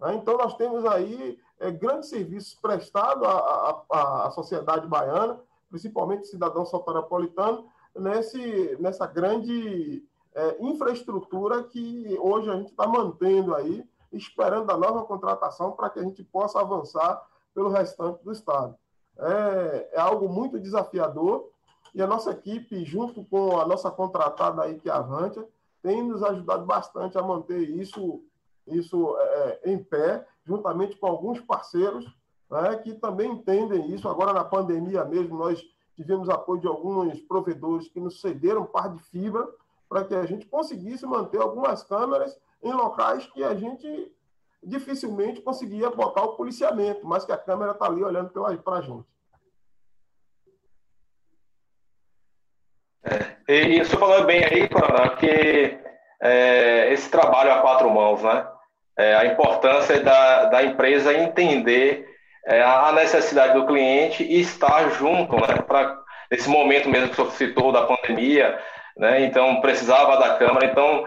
Né? Então, nós temos aí é, grandes serviços prestados à, à, à, sociedade baiana, principalmente cidadão soteropolitano, nesse, nessa grande é, infraestrutura que hoje a gente está mantendo aí, esperando a nova contratação para que a gente possa avançar pelo restante do Estado é, é algo muito desafiador e a nossa equipe, junto com a nossa contratada aí, que é a Avantia, tem nos ajudado bastante a manter isso, isso é, é, em pé, juntamente com alguns parceiros né, que também entendem isso. Agora, na pandemia mesmo, nós tivemos apoio de alguns provedores que nos cederam par de fibra para que a gente conseguisse manter algumas câmeras em locais que a gente dificilmente conseguia botar o policiamento, mas que a câmera está ali olhando para a gente. É, e isso falou bem aí, Coronel, que é, esse trabalho a quatro mãos, né? É, a importância da, da empresa entender é, a necessidade do cliente e estar junto, né? Para esse momento mesmo que você citou da pandemia, né? Então precisava da câmera, então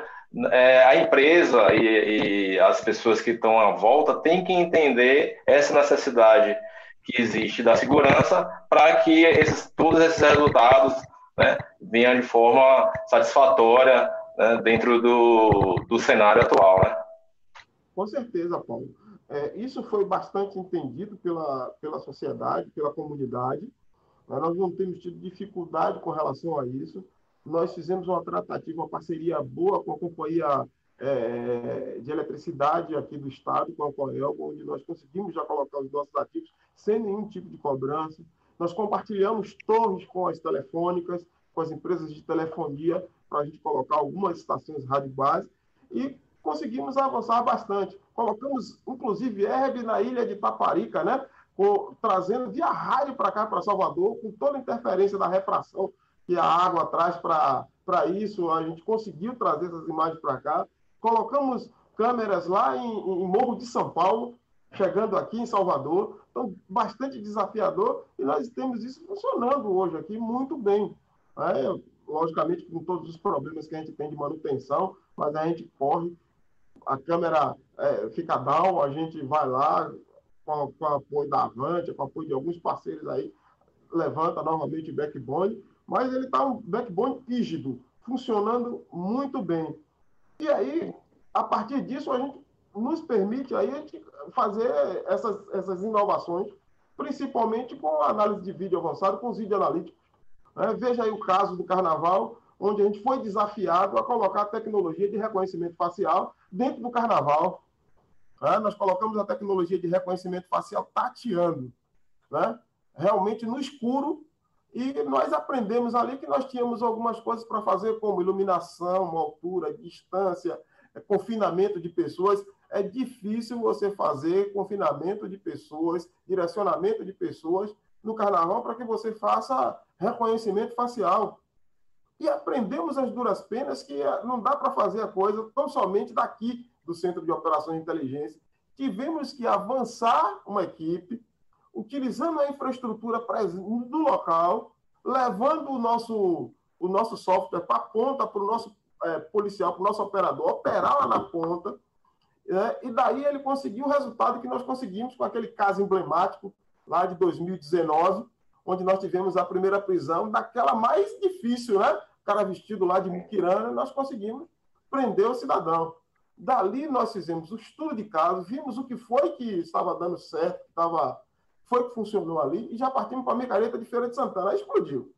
é, a empresa e, e, as pessoas que estão à volta têm que entender essa necessidade que existe da segurança para que esses, todos esses resultados né, venham de forma satisfatória né, dentro do, do cenário atual. Né? Com certeza, Paulo. É, isso foi bastante entendido pela, pela sociedade, pela comunidade. Nós não temos tido dificuldade com relação a isso nós fizemos uma tratativa, uma parceria boa com a companhia é, de eletricidade aqui do estado, com a Coelba, onde nós conseguimos já colocar os nossos ativos sem nenhum tipo de cobrança. Nós compartilhamos torres com as telefônicas, com as empresas de telefonia, para a gente colocar algumas estações rádio base e conseguimos avançar bastante. Colocamos, inclusive, Herb na ilha de Taparica, né? Com, trazendo via rádio para cá, para Salvador, com toda a interferência da refração que a água traz para isso. A gente conseguiu trazer essas imagens para cá. Colocamos câmeras lá em, em, Morro de São Paulo, chegando aqui em Salvador. Então, bastante desafiador e nós temos isso funcionando hoje aqui muito bem. É, logicamente, com todos os problemas que a gente tem de manutenção, mas a gente corre, a câmera é, fica down, a gente vai lá com, com apoio da Avante, com apoio de alguns parceiros aí, levanta novamente o backbone mas ele está um backbone rígido, funcionando muito bem. E aí, a partir disso, a gente nos permite aí a gente fazer essas, essas inovações, principalmente com a análise de vídeo avançado, com os vídeos analíticos. Né? Veja aí o caso do Carnaval, onde a gente foi desafiado a colocar a tecnologia de reconhecimento facial dentro do Carnaval. Né? Nós colocamos a tecnologia de reconhecimento facial tateando, né? realmente no escuro, e nós aprendemos ali que nós tínhamos algumas coisas para fazer, como iluminação, altura, distância, é, confinamento de pessoas. É difícil você fazer confinamento de pessoas, direcionamento de pessoas no carnaval para que você faça reconhecimento facial. E aprendemos as duras penas que eh, não dá para fazer a coisa tão somente daqui do Centro de Operações de Inteligência. Tivemos que avançar uma equipe, utilizando a infraestrutura do local, levando o nosso, o nosso software para a ponta, para o nosso é, policial, para o nosso operador, operar lá na ponta, né? e daí ele conseguiu o resultado que nós conseguimos com aquele caso emblemático lá de 2019, onde nós tivemos a primeira prisão daquela mais difícil, né? O cara vestido lá de muquirana, nós conseguimos prender o cidadão. Dali nós fizemos o estudo de caso, vimos o que foi que estava dando certo, que estava, foi que funcionou ali, e já partimos para a micareta de Feira de Santana. Aí explodiu.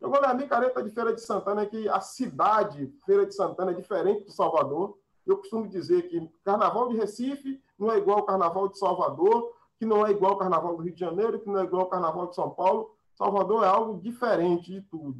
Jogou na micareta de Feira de Santana, que a cidade Feira de Santana é diferente de Salvador. Eu costumo dizer que Carnaval de Recife não é igual ao Carnaval de Salvador, que não é igual ao Carnaval do Rio de Janeiro, que não é igual ao Carnaval de São Paulo. Salvador é algo diferente de tudo.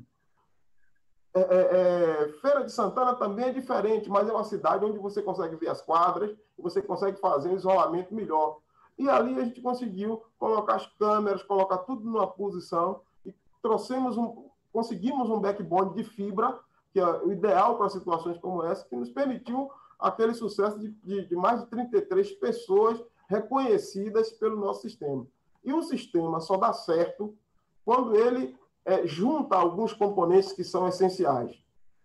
É, é, é, Feira de Santana também é diferente, mas é uma cidade onde você consegue ver as quadras você consegue fazer um isolamento melhor. E ali a gente conseguiu colocar as câmeras, colocar tudo numa posição e trouxemos um, conseguimos um backbone de fibra, que é o ideal para situações como essa, que nos permitiu aquele sucesso de, de, de mais de 33 pessoas reconhecidas pelo nosso sistema. E o sistema só dá certo quando ele é, junta alguns componentes que são essenciais.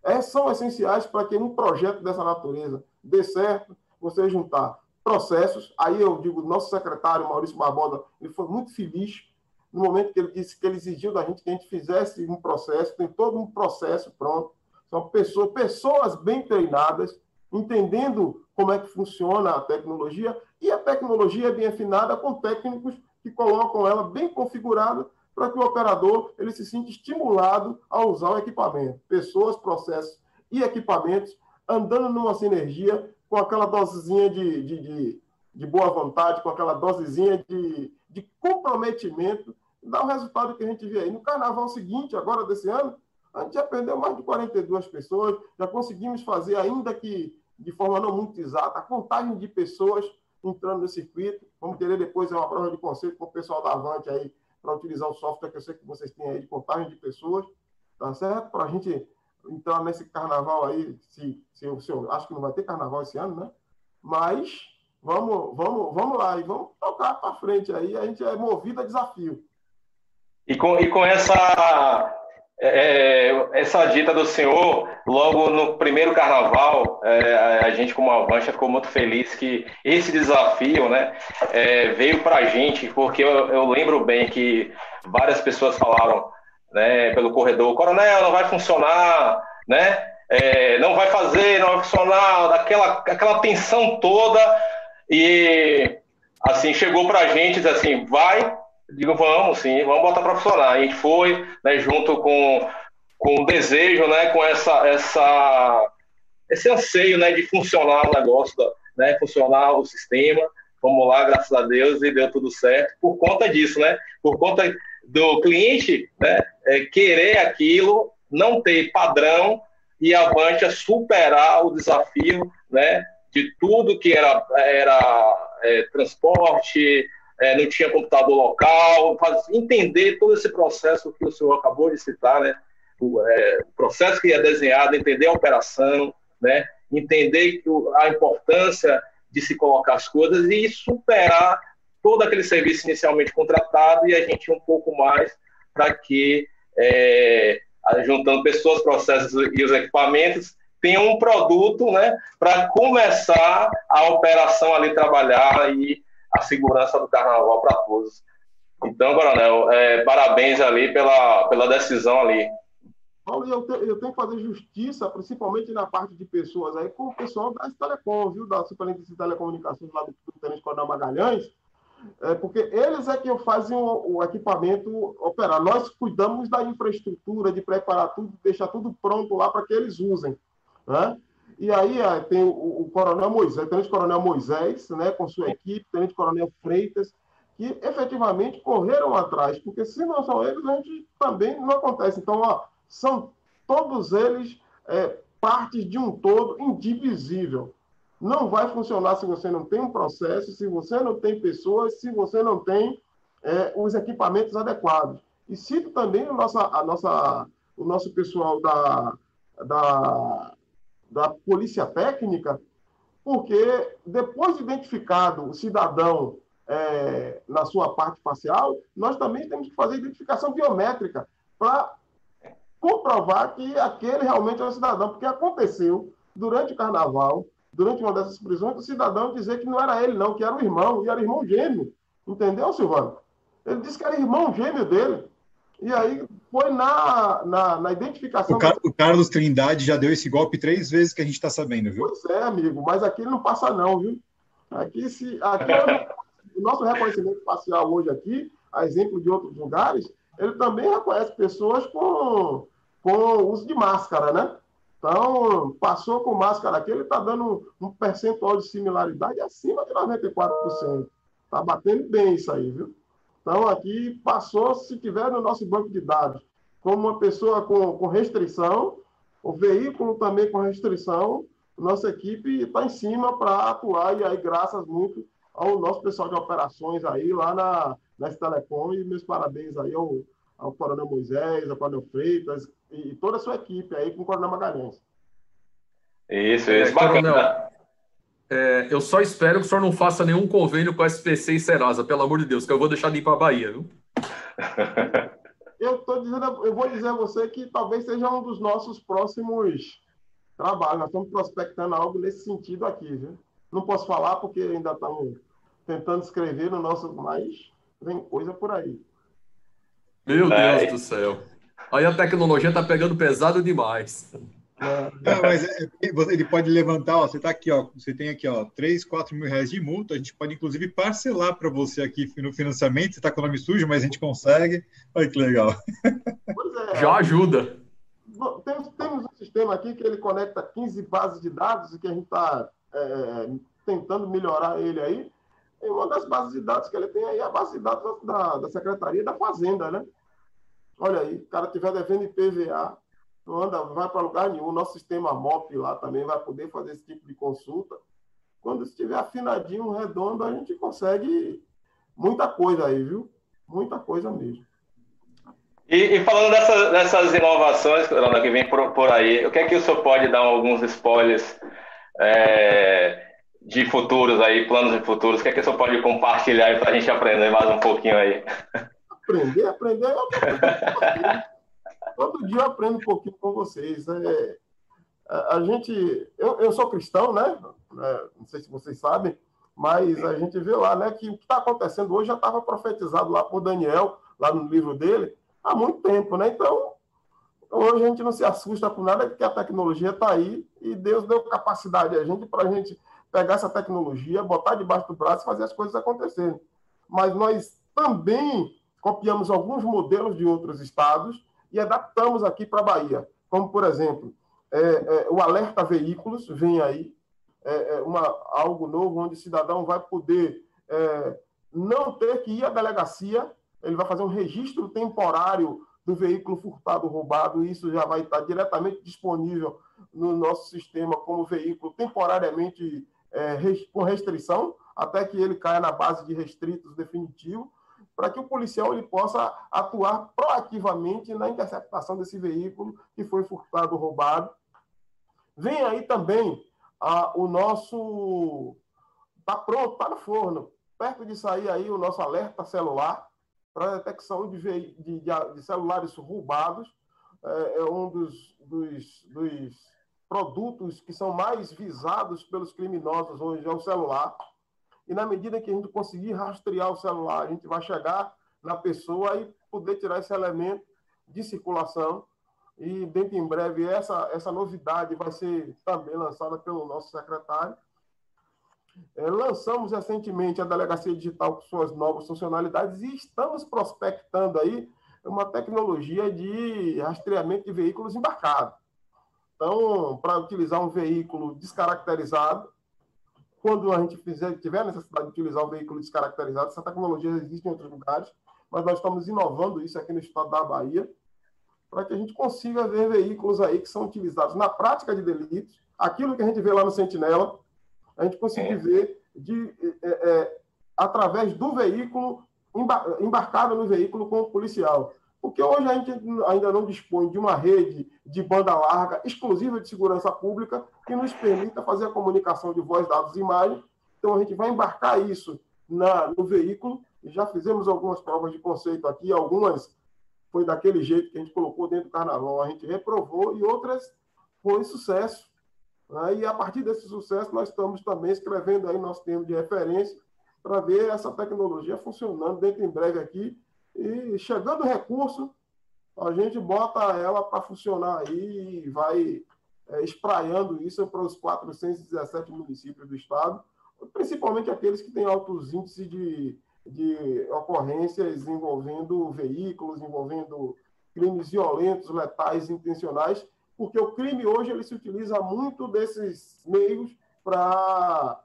É, são essenciais para que um projeto dessa natureza dê certo, você juntar processos. Aí eu digo, nosso secretário Maurício Barbosa, ele foi muito feliz no momento que ele disse que ele exigiu da gente que a gente fizesse um processo, tem todo um processo pronto. São pessoas, pessoas bem treinadas, entendendo como é que funciona a tecnologia, e a tecnologia é bem afinada com técnicos que colocam ela bem configurada para que o operador ele se sinta estimulado a usar o equipamento. Pessoas, processos e equipamentos andando numa sinergia com aquela dosezinha de, de, de, de boa vontade, com aquela dosezinha de, de comprometimento, dá o resultado que a gente vê aí. No carnaval seguinte, agora desse ano, a gente já perdeu mais de 42 pessoas, já conseguimos fazer, ainda que de forma não muito exata, a contagem de pessoas entrando no circuito. Vamos querer depois uma prova de conceito com o pessoal da Avante aí, para utilizar o software que eu sei que vocês têm aí de contagem de pessoas, tá certo? Para a gente entrar nesse carnaval aí, se, se, se eu acho que não vai ter carnaval esse ano, né? Mas vamos, vamos, vamos lá e vamos tocar para frente aí, a gente é movido a desafio. E com, e com essa é, essa dita do senhor, logo no primeiro carnaval, é, a gente, como Avancha, ficou muito feliz que esse desafio né, é, veio para a gente, porque eu, eu, lembro bem que várias pessoas falaram né, pelo corredor: Coronel, não vai funcionar, né, é, não vai fazer, não vai funcionar, daquela aquela tensão toda. E assim, chegou para a gente assim: vai, Digo, vamos sim, vamos botar para funcionar. A gente foi, né, junto com, com o desejo, né, com essa, essa, esse anseio né, de funcionar o negócio, né, funcionar o sistema. Vamos lá, graças a Deus, e deu tudo certo. Por conta disso, né? Por conta do cliente né, é, querer aquilo, não ter padrão e a superar o desafio né, de tudo que era, era é, transporte, é, não tinha computador local, entender todo esse processo que o senhor acabou de citar, né? O, é, o processo que é desenhado, entender a operação, né? entender que, a importância de se colocar as coisas e superar todo aquele serviço inicialmente contratado e a gente um pouco mais para que, é, juntando pessoas, processos e os equipamentos, tenha um produto né, para começar a operação ali trabalhar e a segurança do carnaval para todos. Então, Coronel, é, parabéns ali pela, pela decisão ali. Paulo, eu, te, eu, tenho que fazer justiça, principalmente na parte de pessoas aí, com o pessoal das Telecom, viu? Da Superintendência de Telecomunicações lá do, do Tenente Coronel Magalhães, é, porque eles é que fazem o, o, equipamento operar. Nós cuidamos da infraestrutura, de preparar tudo, deixar tudo pronto lá para que eles usem. Né? E aí tem o, o Coronel Moisés, o Tenente Coronel Moisés, né, com sua equipe, Tenente Coronel Freitas, que efetivamente correram atrás, porque se não são eles, a gente também não acontece. Então, ó, são todos eles é, partes de um todo indivisível. Não vai funcionar se você não tem um processo, se você não tem pessoas, se você não tem é, os equipamentos adequados. E cito também nossa, a nossa o nosso pessoal da, da, da Polícia Técnica, porque depois de identificado o cidadão é, na sua parte facial, nós também temos que fazer identificação biométrica para comprovar que aquele realmente é o cidadão, porque aconteceu durante o carnaval, durante uma dessas prisões, o cidadão dizer que não era ele, não, que era o irmão, e era irmão gêmeo. Entendeu, Silvano? Ele disse que era irmão gêmeo dele. E aí foi na, na, na identificação. O, Car o, Carlos Trindade já deu esse golpe três vezes que a gente está sabendo, viu? Pois é, amigo, mas aqui ele não passa, não, viu? Aqui, se, aqui é o nosso reconhecimento facial hoje aqui, a exemplo de outros lugares, ele também reconhece pessoas com, com uso de máscara, né? Então, passou com máscara aqui, ele está dando um percentual de similaridade acima de 94%. Está batendo bem isso aí, viu? Então, aqui passou, se tiver no nosso banco de dados, como uma pessoa com, com restrição, o veículo também com restrição, nossa equipe está em cima para atuar, e aí, graças muito ao nosso pessoal de operações aí, lá na, na Telecom, e meus parabéns aí ao, ao Coronel Moisés, ao Coronel Freitas, e, e toda a sua equipe aí com o Coronel Magalhães. Isso, isso, é, bacana. Coronel, é, eu só espero que o senhor não faça nenhum convênio com a SPC e Serasa, pelo amor de Deus, que eu vou deixar de ir para a Bahia, viu? [laughs] eu, tô dizendo, eu vou dizer a você que talvez seja um dos nossos próximos trabalhos. Nós estamos prospectando algo nesse sentido aqui, viu? Não posso falar porque ainda estamos tentando escrever no nosso, mas vem coisa por aí. Meu é. Deus do céu. Aí a tecnologia está pegando pesado demais. Não, mas é, é ele pode levantar, ó, você está aqui, ó, você tem aqui, ó, 3, 4 mil reais de multa, a gente pode inclusive parcelar para você aqui no financiamento, você está com o nome sujo, mas a gente consegue. Olha que legal. É, Já ajuda. Temos, temos, um sistema aqui que ele conecta 15 bases de dados e que a gente está é, tentando melhorar ele aí. E uma das bases de dados que ele tem aí é a base de dados da, da Secretaria da Fazenda, né? Olha aí, o cara tiver devendo IPVA, não anda, vai para lugar nenhum. Nosso sistema MOP lá também vai poder fazer esse tipo de consulta. Quando estiver afinadinho, redondo, a gente consegue muita coisa aí, viu? Muita coisa mesmo. E, e falando dessa, dessas inovações, Ronaldo, que vem por, por, aí, o que é que o senhor pode dar alguns spoilers é, de futuros aí, planos de futuros? O que é que o senhor pode compartilhar para a gente aprender mais um pouquinho aí? Aprender, aprender, aprender. [laughs] Todo dia eu aprendo um pouquinho com vocês. É, a, a gente, eu, eu sou cristão, né? É, não sei se vocês sabem, mas a gente vê lá, né, que o que está acontecendo hoje já estava profetizado lá por Daniel, lá no livro dele, há muito tempo, né? Então, hoje a gente não se assusta por nada, porque a tecnologia está aí e Deus deu capacidade a gente para a gente pegar essa tecnologia, botar debaixo do braço e fazer as coisas acontecerem. Mas nós também copiamos alguns modelos de outros estados e adaptamos aqui para a Bahia. Como, por exemplo, é, é, o alerta veículos vem aí, é, é uma, algo novo, onde o cidadão vai poder é, não ter que ir à delegacia, ele vai fazer um registro temporário do veículo furtado roubado, e isso já vai estar diretamente disponível no nosso sistema como veículo temporariamente é, com restrição, até que ele caia na base de restritos definitivo para que o policial ele possa atuar proativamente na interceptação desse veículo que foi furtado, roubado. Vem aí também ah, o nosso. Está pronto, está no forno. Perto de sair aí o nosso alerta celular para detecção de, de, de, celulares roubados. É, é um dos, dos, dos produtos que são mais visados pelos criminosos hoje, é o celular e na medida que a gente conseguir rastrear o celular, a gente vai chegar na pessoa e poder tirar esse elemento de circulação. E dentro em breve essa, essa novidade vai ser também lançada pelo nosso secretário. É, lançamos recentemente a Delegacia Digital com suas novas funcionalidades e estamos prospectando aí uma tecnologia de rastreamento de veículos embarcados. Então, para utilizar um veículo descaracterizado, quando a gente fizer, tiver necessidade de utilizar o veículo descaracterizado, essa tecnologia existe em outros lugares, mas nós estamos inovando isso aqui no estado da Bahia, para que a gente consiga ver veículos aí que são utilizados na prática de delitos, aquilo que a gente vê lá no Sentinela, a gente conseguir é. ver de, é, é, através do veículo, embarcado no veículo com o policial. Porque hoje a gente ainda não dispõe de uma rede de banda larga exclusiva de segurança pública que nos permita fazer a comunicação de voz, dados e imagens. Então, a gente vai embarcar isso na, no veículo. Já fizemos algumas provas de conceito aqui, algumas foi daquele jeito que a gente colocou dentro do carnaval, a gente reprovou, e outras foi sucesso. Né? E a partir desse sucesso, nós estamos também escrevendo aí nosso termo de referência para ver essa tecnologia funcionando dentro em breve aqui e chegando o recurso, a gente bota ela para funcionar aí e vai é, espraiando isso para os 417 municípios do estado, principalmente aqueles que têm altos índices de, de ocorrências envolvendo veículos, envolvendo crimes violentos, letais, intencionais, porque o crime hoje ele se utiliza muito desses meios para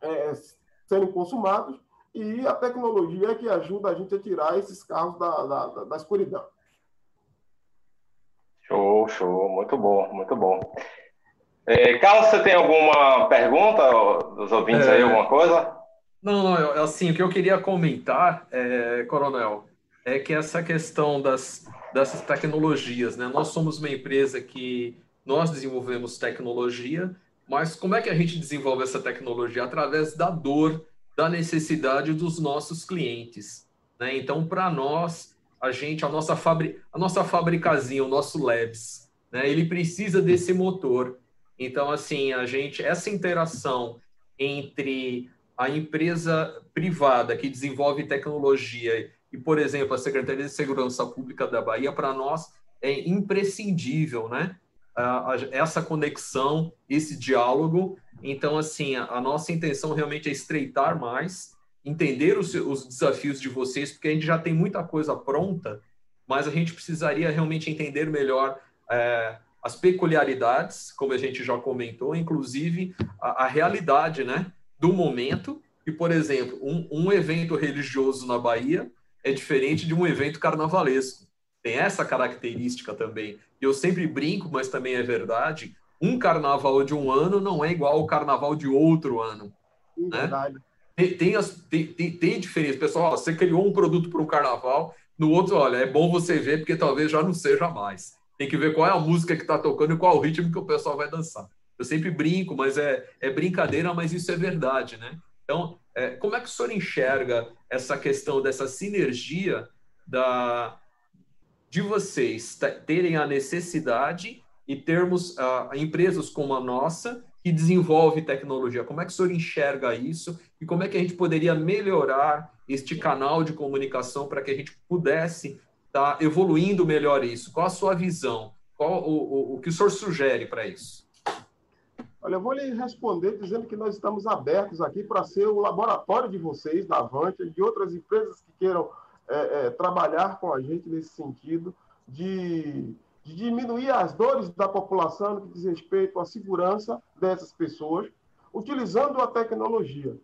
é, serem consumados e a tecnologia é que ajuda a gente a tirar esses carros da, da, da escuridão. Show, show, muito bom, muito bom. É, Carlos, você tem alguma pergunta dos ouvintes é... aí, alguma coisa? Não, não, assim, o que eu queria comentar, é, Coronel, é que essa questão das, dessas tecnologias, né? Nós somos uma empresa que nós desenvolvemos tecnologia, mas como é que a gente desenvolve essa tecnologia? Através da dor da necessidade dos nossos clientes. Né? Então, para nós, a gente, a nossa, fabri a nossa fabricazinha, o nosso Labs, né? ele precisa desse motor. Então, assim, a gente, essa interação entre a empresa privada que desenvolve tecnologia e, por exemplo, a Secretaria de Segurança Pública da Bahia, para nós é imprescindível, né? essa conexão, esse diálogo então, assim, a, a nossa intenção realmente é estreitar mais, entender os, os desafios de vocês, porque a gente já tem muita coisa pronta, mas a gente precisaria realmente entender melhor é, as peculiaridades, como a gente já comentou, inclusive a, a realidade né, do momento. E, por exemplo, um, um, evento religioso na Bahia é diferente de um evento carnavalesco. Tem essa característica também. Eu sempre brinco, mas também é verdade um carnaval de um ano não é igual ao carnaval de outro ano. Né? Verdade. Tem, tem, as, tem, tem, tem diferença. Pessoal, ó, você criou um produto para um carnaval, no outro, olha, é bom você ver, porque talvez já não seja mais. Tem que ver qual é a música que está tocando e qual é o ritmo que o pessoal vai dançar. Eu sempre brinco, mas é, é brincadeira, mas isso é verdade, né? Então, é, como é que o senhor enxerga essa questão dessa sinergia da, de vocês terem a necessidade e termos uh, empresas como a nossa que desenvolve tecnologia. Como é que o senhor enxerga isso e como é que a gente poderia melhorar este canal de comunicação para que a gente pudesse estar tá evoluindo melhor isso? Qual a sua visão? Qual o, o, o que o senhor sugere para isso? Olha, eu vou lhe responder dizendo que nós estamos abertos aqui para ser o laboratório de vocês, da Avante, e de outras empresas que queiram é, é, trabalhar com a gente nesse sentido de de diminuir as dores da população no que diz respeito à segurança dessas pessoas, utilizando a tecnologia.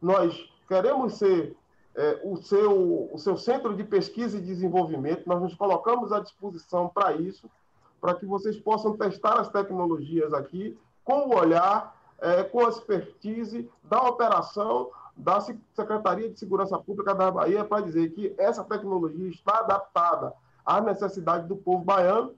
Nós queremos ser é, o, seu, o seu centro de pesquisa e desenvolvimento, nós nos colocamos à disposição para isso, para que vocês possam testar as tecnologias aqui com o olhar, é, com a expertise da operação da Secretaria de Segurança Pública da Bahia, para dizer que essa tecnologia está adaptada à necessidade do povo baiano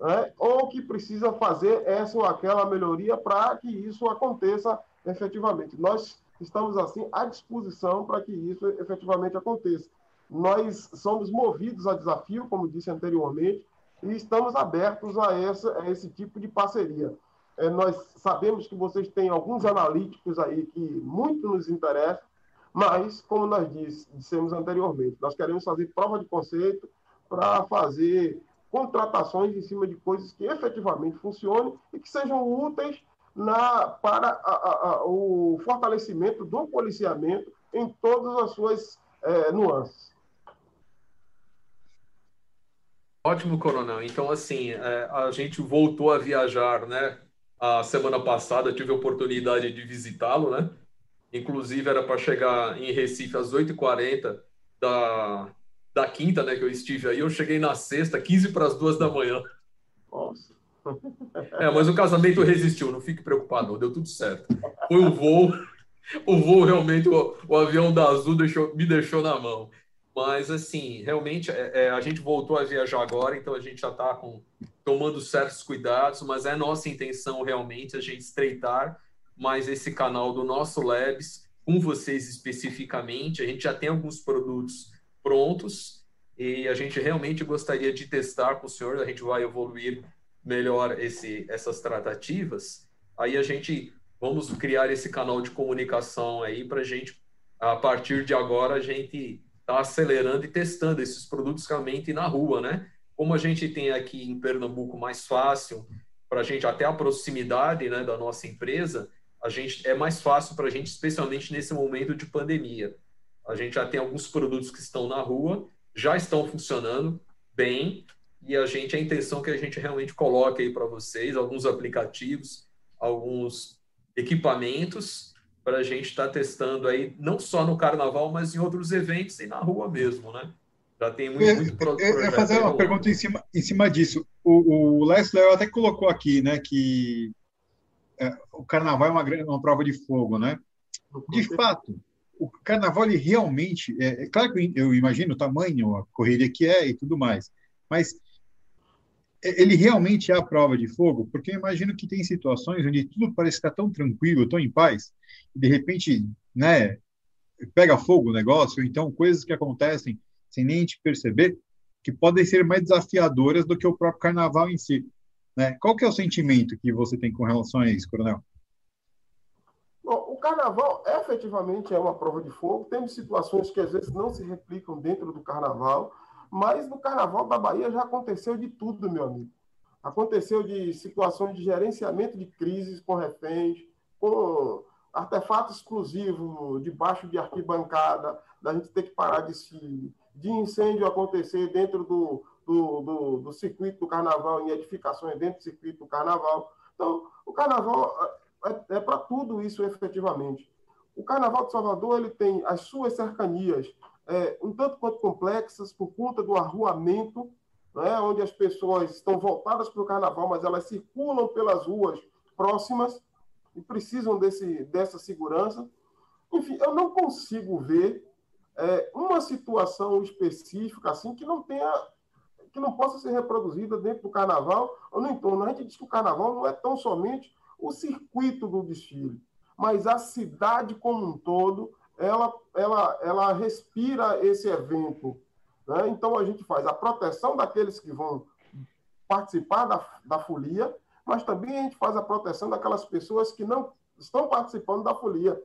né? ou que precisa fazer essa ou aquela melhoria para que isso aconteça efetivamente. Nós estamos, assim, à disposição para que isso efetivamente aconteça. Nós somos movidos a desafio, como disse anteriormente, e estamos abertos a, essa, a esse tipo de parceria. É, nós sabemos que vocês têm alguns analíticos aí que muito nos interessam, mas, como nós disse, dissemos anteriormente, nós queremos fazer prova de conceito para fazer contratações em cima de coisas que efetivamente funcionem e que sejam úteis na, para a, a, o fortalecimento do policiamento em todas as suas é, nuances. Ótimo, Coronel. Então, assim, é, a gente voltou a viajar, né? A semana passada tive a oportunidade de visitá-lo, né? Inclusive, era para chegar em Recife às 8h40 da, da quinta, né, que eu estive aí, eu cheguei na sexta, 15 para as duas da manhã. Nossa. É, mas o casamento resistiu, não fique preocupado, não, deu tudo certo. Foi o voo, o voo realmente, o, o avião da Azul deixou, me deixou na mão. Mas, assim, realmente, é, é, a gente voltou a viajar agora, então a gente já está tomando certos cuidados, mas é nossa intenção realmente a gente estreitar mais esse canal do nosso Labs com vocês especificamente. A gente já tem alguns produtos prontos e a gente realmente gostaria de testar com o senhor. A gente vai evoluir melhor esse, essas tratativas. Aí a gente vamos criar esse canal de comunicação aí para a gente, a partir de agora, a gente tá acelerando e testando esses produtos realmente na rua, né? Como a gente tem aqui em Pernambuco mais fácil para a gente até a proximidade, né, da nossa empresa, a gente é mais fácil para a gente, especialmente nesse momento de pandemia. A gente já tem alguns produtos que estão na rua, já estão funcionando bem, e a gente a intenção que a gente realmente coloque aí para vocês alguns aplicativos, alguns equipamentos para a gente estar tá testando aí, não só no carnaval, mas em outros eventos e na rua mesmo, né? Já tem muito, eu, muito pro, eu, eu fazer uma pergunta em cima, em cima disso. O, o Leslie até colocou aqui, né, que é, o carnaval é uma, grande, uma prova de fogo, né? De fato, o carnaval ele realmente é, é claro que eu imagino o tamanho, a correria que é e tudo mais, mas ele realmente é a prova de fogo, porque eu imagino que tem situações onde tudo parece estar tão tranquilo, tão em paz, e de repente, né, pega fogo o negócio, ou então coisas que acontecem sem nem te perceber, que podem ser mais desafiadoras do que o próprio carnaval em si. Né? Qual que é o sentimento que você tem com relação a isso, Coronel? Carnaval efetivamente é uma prova de fogo. Temos situações que às vezes não se replicam dentro do carnaval, mas no Carnaval da Bahia já aconteceu de tudo, meu amigo. Aconteceu de situações de gerenciamento de crises com reféns, com artefato exclusivo debaixo de arquibancada, da gente ter que parar de se de incêndio acontecer dentro do, do, do, do, circuito do carnaval, em edificações dentro do circuito do carnaval. Então, o carnaval é, é, para tudo isso efetivamente. O carnaval de Salvador ele tem as suas cercanias, é, um tanto quanto complexas por conta do arruamento, né, onde as pessoas estão voltadas para o carnaval, mas elas circulam pelas ruas próximas e precisam desse, dessa segurança. Enfim, eu não consigo ver é, uma situação específica assim que não tenha que não possa ser reproduzida dentro do carnaval ou no entorno. A gente diz que o carnaval não é tão somente o circuito do desfile, mas a cidade como um todo ela, ela, ela respira esse evento. Né? Então, a gente faz a proteção daqueles que vão participar da, da folia, mas também a gente faz a proteção daquelas pessoas que não estão participando da folia.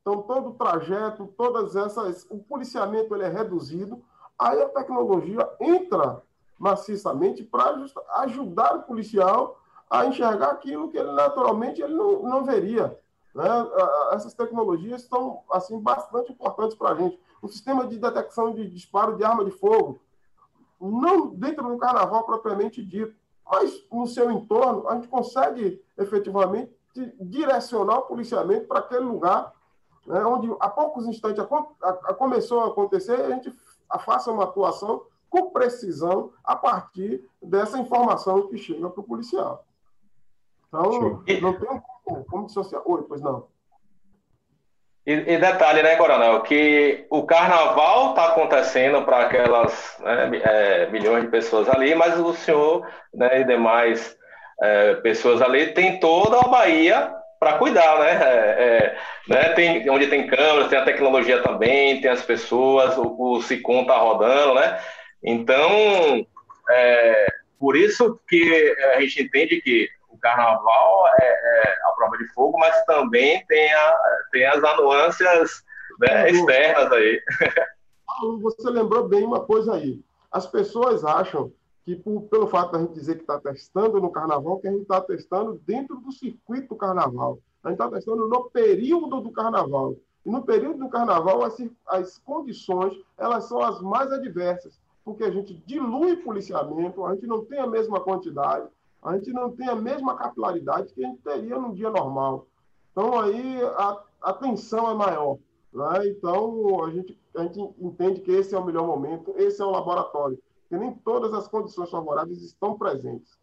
Então, todo o trajeto, todas essas. O policiamento ele é reduzido, aí a tecnologia entra maciçamente para ajudar o policial a enxergar aquilo que ele naturalmente ele não, não veria. Né? Essas tecnologias são assim bastante importantes para a gente. O sistema de detecção de disparo de arma de fogo, não dentro do carnaval propriamente dito, mas no seu entorno, a gente consegue efetivamente direcionar o policiamento para aquele lugar né, onde há poucos instantes a, a, a começou a acontecer, a gente faça uma atuação com precisão a partir dessa informação que chega para o policial. Então, não tem como dissociar. Oi, pois não. E, e, detalhe, né, Coronel, que o carnaval está acontecendo para aquelas né, é, milhões de pessoas ali, mas o senhor né, e demais é, pessoas ali tem toda a Bahia para cuidar, né? É, é, né? Tem, onde tem câmeras, tem a tecnologia também, tem as pessoas, o, o SICOM está rodando, né? Então, é, por isso que a gente entende que carnaval é, é, a prova de fogo, mas também tem, a, tem as anuâncias né, externas aí. Você lembrou bem uma coisa aí. As pessoas acham que, por, pelo fato da gente dizer que está testando no carnaval, que a gente está testando dentro do circuito do carnaval. A gente está testando no período do carnaval. E no período do carnaval, as, as condições elas são as mais adversas, porque a gente dilui policiamento, a gente não tem a mesma quantidade, a gente não tem a mesma capilaridade que a gente teria num dia normal. Então, aí a, a tensão é maior. Né? Então, a gente, a gente entende que esse é o melhor momento, esse é o laboratório, que nem todas as condições favoráveis estão presentes.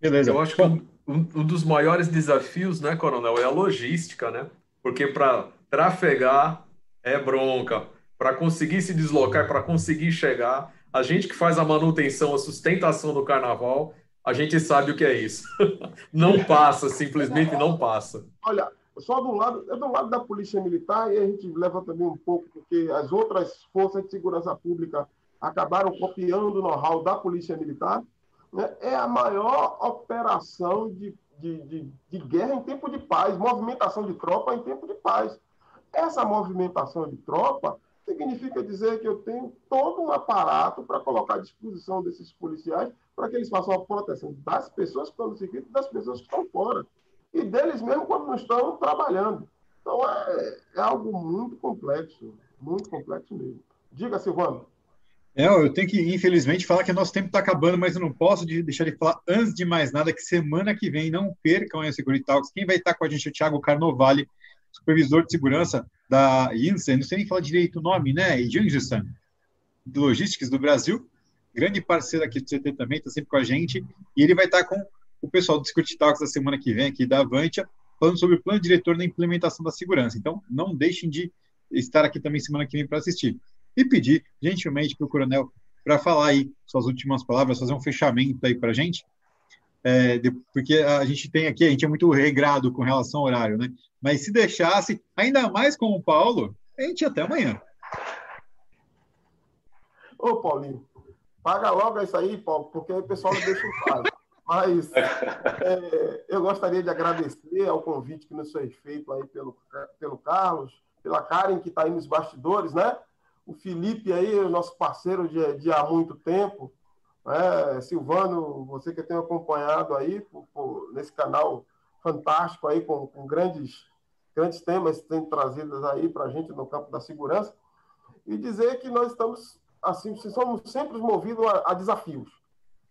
Beleza. Eu acho que um, um dos maiores desafios, né, Coronel, é a logística, né? Porque para trafegar é bronca, para conseguir se deslocar, para conseguir chegar. A gente que faz a manutenção, a sustentação do carnaval, a gente sabe o que é isso. [laughs] não passa, simplesmente não passa. Olha, só do lado, é do lado da Polícia Militar, e a gente leva também um pouco, porque as outras forças de segurança pública acabaram copiando o know-how da Polícia Militar. Né? É a maior operação de, de, de, de guerra em tempo de paz, movimentação de tropa em tempo de paz. Essa movimentação de tropa significa dizer que eu tenho todo um aparato para colocar à disposição desses policiais para que eles façam a proteção das pessoas que estão no circuito e das pessoas que estão fora. E deles mesmo quando não estão trabalhando. Então, é, é algo muito complexo, muito complexo mesmo. Diga, Silvano. É, eu tenho que, infelizmente, falar que nosso tempo está acabando, mas eu não posso deixar de falar, antes de mais nada, que semana que vem, não percam a Security Talks. Quem vai estar com a gente é o Thiago Carnovale, supervisor de segurança da INSA, não sei nem falar direito o nome, né? Jangistan, de Logísticas do Brasil, grande parceiro aqui do CT também, está sempre com a gente, e ele vai estar com o pessoal do Security Talks da semana que vem, aqui da Avantia, falando sobre o plano diretor da implementação da segurança. Então, não deixem de estar aqui também semana que vem para assistir. E pedir, gentilmente, para o Coronel para falar aí suas últimas palavras, fazer um fechamento aí para a gente, é, porque a gente tem aqui, a gente é muito regrado com relação ao horário, né? Mas se deixasse, ainda mais com o Paulo, a gente até amanhã. Ô, Paulinho, paga logo isso aí, Paulo, porque aí o pessoal não deixa o pago. [laughs] Mas é, eu gostaria de agradecer ao convite que nos foi feito aí pelo, pelo Carlos, pela Karen, que está aí nos bastidores, né? O Felipe aí, o nosso parceiro de, de há muito tempo, é, Silvano, você que tem acompanhado aí por, por, nesse canal fantástico aí com, com, grandes grandes temas tem trazidos aí para a gente no campo da segurança e dizer que nós estamos assim somos sempre movidos a, a desafios.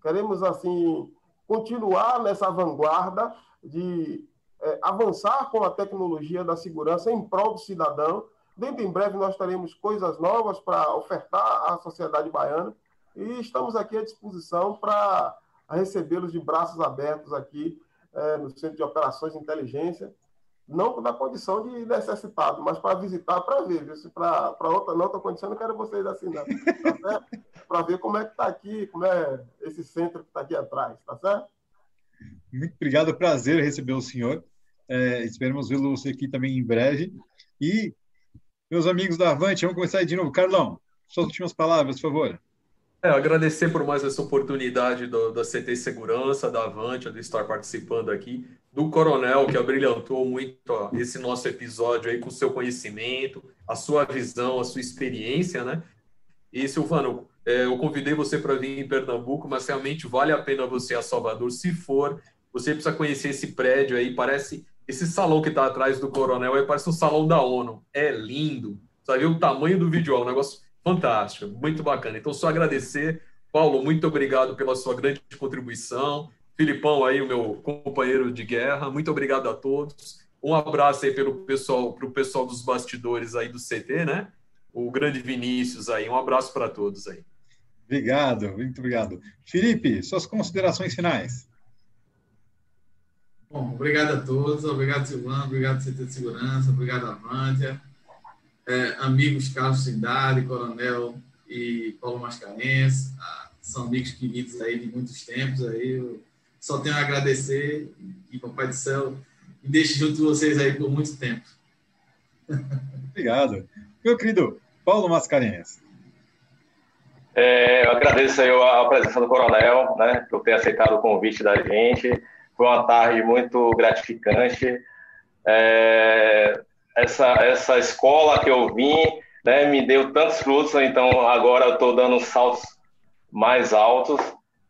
Queremos assim continuar nessa vanguarda de é, avançar com a tecnologia da segurança em prol do cidadão. Dentro em breve nós teremos coisas novas para ofertar à sociedade baiana e estamos aqui à disposição para recebê-los de braços abertos aqui é, no Centro de Operações de Inteligência, não na condição de necessitado, mas para visitar, para ver, se para outra, outra condição não quero vocês assim, não, tá [laughs] para ver como é que está aqui, como é esse centro que está aqui atrás, tá certo? Muito obrigado, prazer receber o senhor. É, esperamos vê-lo aqui também em breve. E, meus amigos da Avante, vamos começar aí de novo. Carlão, suas últimas palavras, por favor. É, agradecer por mais essa oportunidade do, da CT Segurança, da Avante, de estar participando aqui, do Coronel, que abrilhantou muito ó, esse nosso episódio aí com o seu conhecimento, a sua visão, a sua experiência, né? E, Silvano, é, eu convidei você para vir em Pernambuco, mas realmente vale a pena você a Salvador. Se for, você precisa conhecer esse prédio aí, parece... Esse salão que está atrás do Coronel aí parece um salão da ONU. É lindo. Sabe o tamanho do vídeo, é um negócio Fantástico, muito bacana. Então, só agradecer. Paulo, muito obrigado pela sua grande contribuição. Filipão aí, o meu companheiro de guerra, muito obrigado a todos. Um abraço aí pelo pessoal, para o pessoal dos bastidores aí do CT, né? O grande Vinícius aí, um abraço para todos aí. Obrigado, muito obrigado. Felipe, suas considerações finais. Bom, obrigado a todos, obrigado Silvano, obrigado CT de Segurança, obrigado Avântia é, amigos Carlos Cidade, Coronel e Paulo Mascarenhas, ah, são amigos queridos aí de muitos tempos aí, eu só tenho a agradecer e Papai do Céu me deixe junto de vocês aí por muito tempo. Obrigado. Meu querido Paulo Mascarenhas. É, eu agradeço aí a presença do Coronel, né, por ter aceitado o convite da gente. Foi uma tarde muito gratificante. É, essa, essa escola que eu vim né, me deu tantos frutos, então agora eu estou dando saltos mais altos.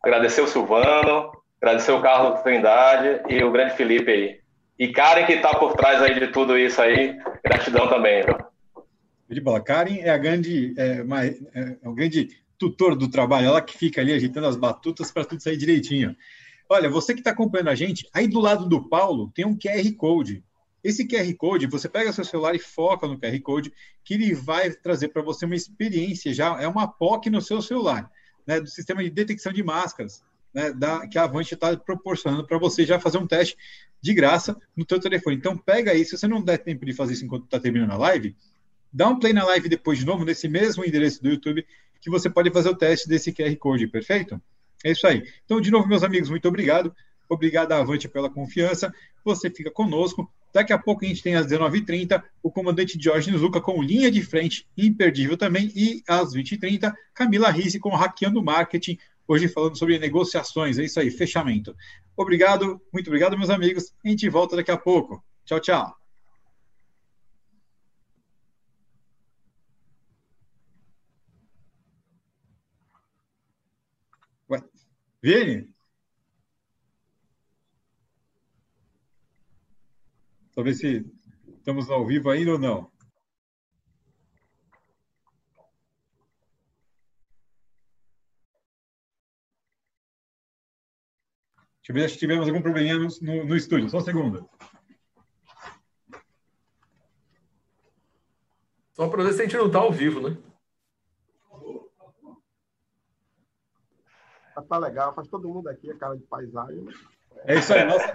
Agradecer o Silvano, agradecer o Carlos Trindade e o grande Felipe aí. E Karen que está por trás aí de tudo isso aí, gratidão também. De bola. Karen é a grande, é, é, é o grande tutor do trabalho, ela que fica ali agitando as batutas para tudo sair direitinho. Olha, você que está acompanhando a gente, aí do lado do Paulo tem um QR Code. Esse QR Code, você pega seu celular e foca no QR Code, que ele vai trazer para você uma experiência, já é uma POC no seu celular, né, do sistema de detecção de máscaras, né, da, que a Avante está proporcionando para você já fazer um teste de graça no seu telefone. Então, pega aí, se você não der tempo de fazer isso enquanto está terminando a live, dá um play na live depois de novo, nesse mesmo endereço do YouTube, que você pode fazer o teste desse QR Code, perfeito? É isso aí. Então, de novo, meus amigos, muito obrigado. Obrigado, Avante, pela confiança. Você fica conosco. Daqui a pouco a gente tem às 19h30 o comandante Jorge Nizuka com linha de frente, imperdível também. E às 20h30, Camila Risse com Hackeando Marketing, hoje falando sobre negociações. É isso aí, fechamento. Obrigado, muito obrigado, meus amigos. A gente volta daqui a pouco. Tchau, tchau. Vini? Ver se estamos ao vivo ainda ou não. Deixa eu ver se tivemos algum probleminha no, no, no estúdio. Só um segundo. Só para ver se a gente não está ao vivo, né? Tá legal, faz todo mundo aqui a cara de paisagem. É isso aí. Nossa...